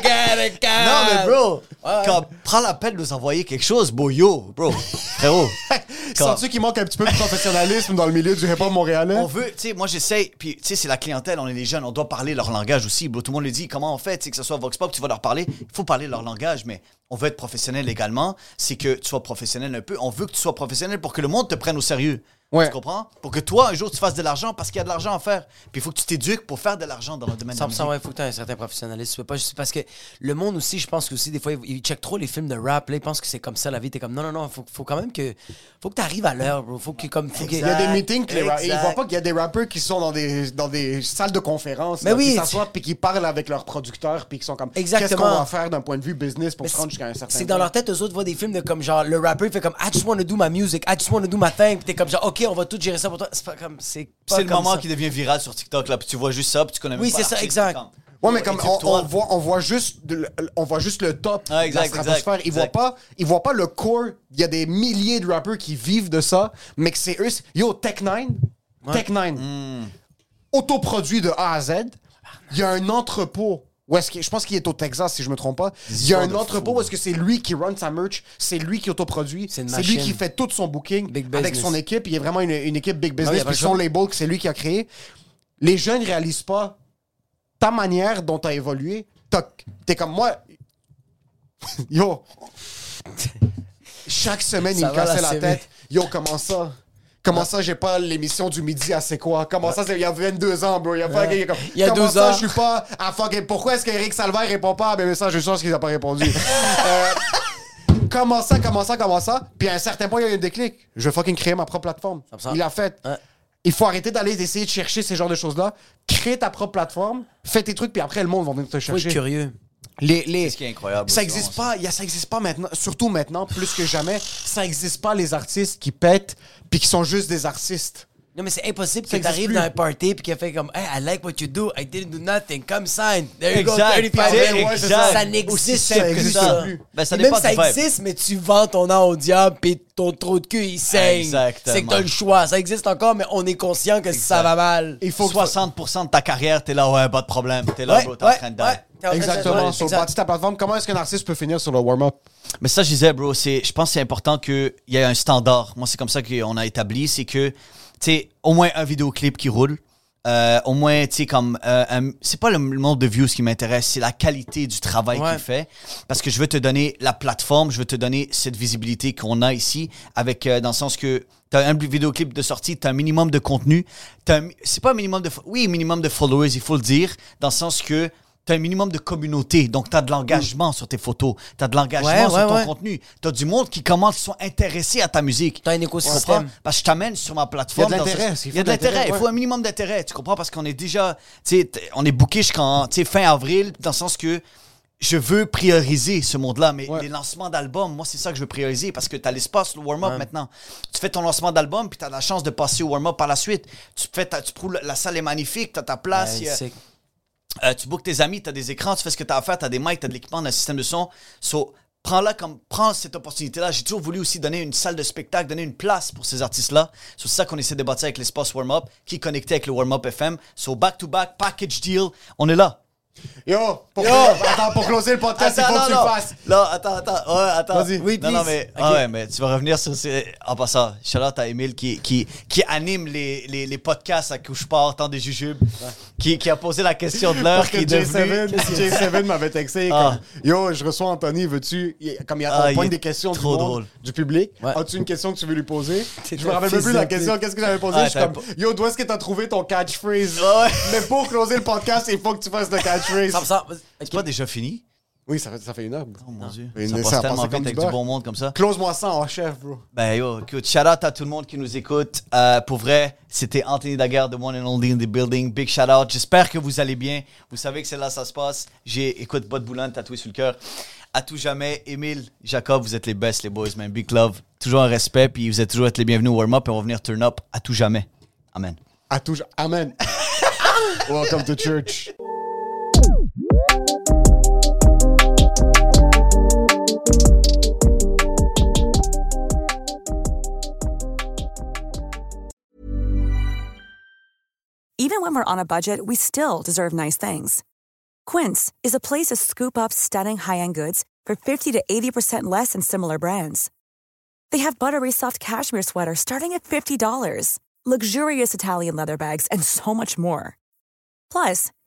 Non, mais bro, quand, prends la peine de nous envoyer quelque chose, bro, yo, bro, frérot. Quand- Sens-tu qu'il manque un petit peu de professionnalisme dans le milieu du hip-hop montréalais? On veut, tu sais, moi j'essaye, puis tu sais, c'est la clientèle, on est les jeunes, on doit parler leur langage aussi. bro. Tout le monde le dit, comment on fait, tu sais, que ce soit Vox Pop, tu vas leur parler, il faut parler leur langage, mais on veut être professionnel également. C'est que tu sois professionnel un peu. On veut que tu sois professionnel pour que le monde te prenne au sérieux. Ouais. Tu comprends? Pour que toi, un jour, tu fasses de l'argent parce qu'il y a de l'argent à faire. Puis il faut que tu t'éduques pour faire de l'argent dans le domaine de la 100% ouais, faut que tu aies un certain professionnalisme. Tu peux pas juste parce que le monde aussi, je pense que aussi des fois ils, checkent trop les films de rap, là, ils pensent que c'est comme ça la vie, t'es comme non non non, faut, faut quand même que faut que tu arrives à l'heure, bro. Faut que comme faut que- Il y a des meetings, que les ra- Exact. ils voient pas qu'il y a des rappeurs qui sont dans des, dans des salles de conférence, Mais là, oui, qui s'assoient puis qui parlent avec leurs producteurs puis qui sont comme Exactement. qu'est-ce qu'on va faire d'un point de vue business pour se rendre jusqu'à un certain C'est dans leur tête, eux autres voient des films de comme genre le rappeur il fait comme I just wanna do my music, I just wanna do my thing, puis t'es comme genre ok on va tout gérer ça pour toi. C'est pas comme c'est pas C'est le moment ça. qui devient viral sur TikTok, là, puis tu vois juste ça, puis tu connais même Oui, pas c'est ça, exact. comme- Ouais, mais comme on, on voit, on voit juste, on voit juste le top Ah, exact, de la stratosphère. exact, Ils voient exact. pas, ils voient pas le core. Il y a des milliers de rappeurs qui vivent de ça, mais que c'est eux. Yo, Tech 9, Tech 9, Hmm. autoproduit de A à Z. Il y a un entrepôt. Où est-ce je pense qu'il est au Texas, si je me trompe pas. Il y a un entrepôt fou. où est-ce que c'est lui qui run sa merch, c'est lui qui autoproduit, C'est lui qui fait tout son booking Big avec son équipe. Il est vraiment une, une équipe big Ah oui, business. y a pas puis son label que c'est lui qui a créé. Les jeunes réalisent pas ta manière dont tu as évolué. T'es comme moi. Yo. Chaque semaine, il me cassait la la tête. Yo, comment ça? Comment ça, j'ai pas l'émission du midi à C'est quoi? Comment ça, c'est il y a 22 ans, bro? Il y a, pas, il y a comme- Il y a comment 12 ça, ans. je suis pas à fucking. Pourquoi est-ce qu'Éric Salvaire répond pas à mes messages? Je suis sûr qu'il a pas répondu. Euh, comment ça, comment ça, comment ça? Puis à un certain point, il y a eu un déclic. Je vais fucking créer ma propre plateforme. 100%. Il l'a fait. Ouais. Il faut arrêter d'aller essayer de chercher ces genres de choses-là. Crée ta propre plateforme, fais tes trucs, puis après, le monde va venir te chercher. curieux. Les, les, C'est ce qui est incroyable. ça aussi, existe vraiment, pas, y a, ça existe pas maintenant, surtout maintenant, plus que jamais, ça existe pas les artistes qui pètent puis qui sont juste des artistes. Non, mais c'est impossible Ça que t'arrives dans un party puis qu'elle fait comme Hey, I like what you do, I didn't do nothing, come sign. There you go, Exact. 35 Puis, million. exact. Ça Aussi n'existe plus. ça. ça. Ben, ça même ça existe, mais tu vends ton âme au diable puis ton trou de cul, il saigne. Exactement. C'est que t'as le choix. Ça existe encore, mais on est conscient que ça va mal. Il faut que 60% de ta carrière, t'es là, ouais, pas de problème. T'es là, Ouais, bro, t'es en ouais, train de die. ouais. T'es en train de- Exactement. Sur exact. bâti ta plateforme, comment est-ce qu'un artiste peut finir sur le warm-up? Mais ça, je disais, bro, c'est, je pense que c'est important qu'il y ait un standard. Moi, c'est comme ça qu'on a établi. C'est que, tu sais, au moins un vidéoclip qui roule. Euh, au moins, tu sais, comme. euh, un- c'est pas le nombre de views qui m'intéresse, c'est la qualité du travail Ouais. qu'il fait. Parce que je veux te donner la plateforme, je veux te donner cette visibilité qu'on a ici, avec, euh, dans le sens que. T'as un vidéoclip de sortie, t'as un minimum de contenu. T'as un mi- c'est pas un minimum de. Oui, minimum de followers, il faut le dire, dans le sens que t'as un minimum de communauté. Donc, t'as de l'engagement sur tes photos. T'as de l'engagement Ouais, sur ouais, ton ouais. contenu. T'as du monde qui commence, qui sont intéressés à ta musique. T'as un Tu écosystème. Parce que je t'amène sur ma plateforme. Il y a de l'intérêt, Il y a de l'intérêt. Il faut un minimum d'intérêt. Tu comprends? Parce qu'on est déjà. Tu on est booké jusqu'en tu fin avril, dans le sens que je veux prioriser ce monde-là. Mais Ouais. les lancements d'albums, moi, c'est ça que je veux prioriser parce que tu as l'espace, le warm-up maintenant. Tu fais ton lancement d'album, puis tu as la chance de passer au warm-up par la suite. Tu, fais ta- tu trouves la salle est magnifique, tu as ta place. Ouais, euh, tu bookes tes amis, tu as des écrans, tu fais ce que tu as à faire, tu as des mics, tu as de l'équipement, un système de son. So, prends-la comme, prends cette opportunité-là. J'ai toujours voulu aussi donner une salle de spectacle, donner une place pour ces artistes-là. C'est ça qu'on essaie de bâtir avec l'espace warm-up, qui est connecté avec le warm-up FM. So, back-to-back, package deal, on est là. Yo, pour, Yo! Attends, pour closer le podcast, il faut non, que tu non. le fasses. Là, attends, attends. Ouais, attends. Vas-y. Oui, non, non, mais, ah ouais, mais tu vas revenir sur. En passant, Charlotte à Emile qui, qui, qui anime les, les, les podcasts à Couche Part, temps des jujubes, qui, qui a posé la question de l'heure, Parce que qui est J7, devenue. J7 m'avait texté Ah. comme Yo, je reçois Anthony, veux-tu. Comme il y a Ah, est des questions du, trop monde, drôle. du public. Ouais. As-tu une question que tu veux lui poser? Je me rappelle même plus la question. Qu'est-ce que j'avais posé Ah, Je suis comme Yo, d'où est-ce que t'as trouvé ton catchphrase? Mais pour closer le podcast, il faut que tu fasses le catchphrase. Ça- ça- C'est pas déjà fini? Oui, ça fait, ça fait une heure. Oh mon dieu. Mais Ça ça passe a tellement vite du avec du bon monde comme ça. Close-moi ça en chef, bro. Ben yo, écoute, shout out à tout le monde qui nous écoute. Euh, pour vrai, c'était Anthony Daguerre de One and Only in the Building. Big shout out. J'espère que vous allez bien. Vous savez que c'est là ça se passe. J'ai, écoute, Bot Boulan tatoué sur le cœur. À tout jamais, Émile, Jacob, vous êtes les best, les boys, man. Big love. Toujours un respect, puis vous êtes toujours être les bienvenus au warm-up et on va venir turn up à tout jamais. Amen. À tout. Amen. Welcome to church. Even when we're on a budget, we still deserve nice things. Quince is a place to scoop up stunning high-end goods for 50 to 80% less than similar brands. They have buttery soft cashmere sweaters starting at $50, luxurious Italian leather bags, and so much more. Plus,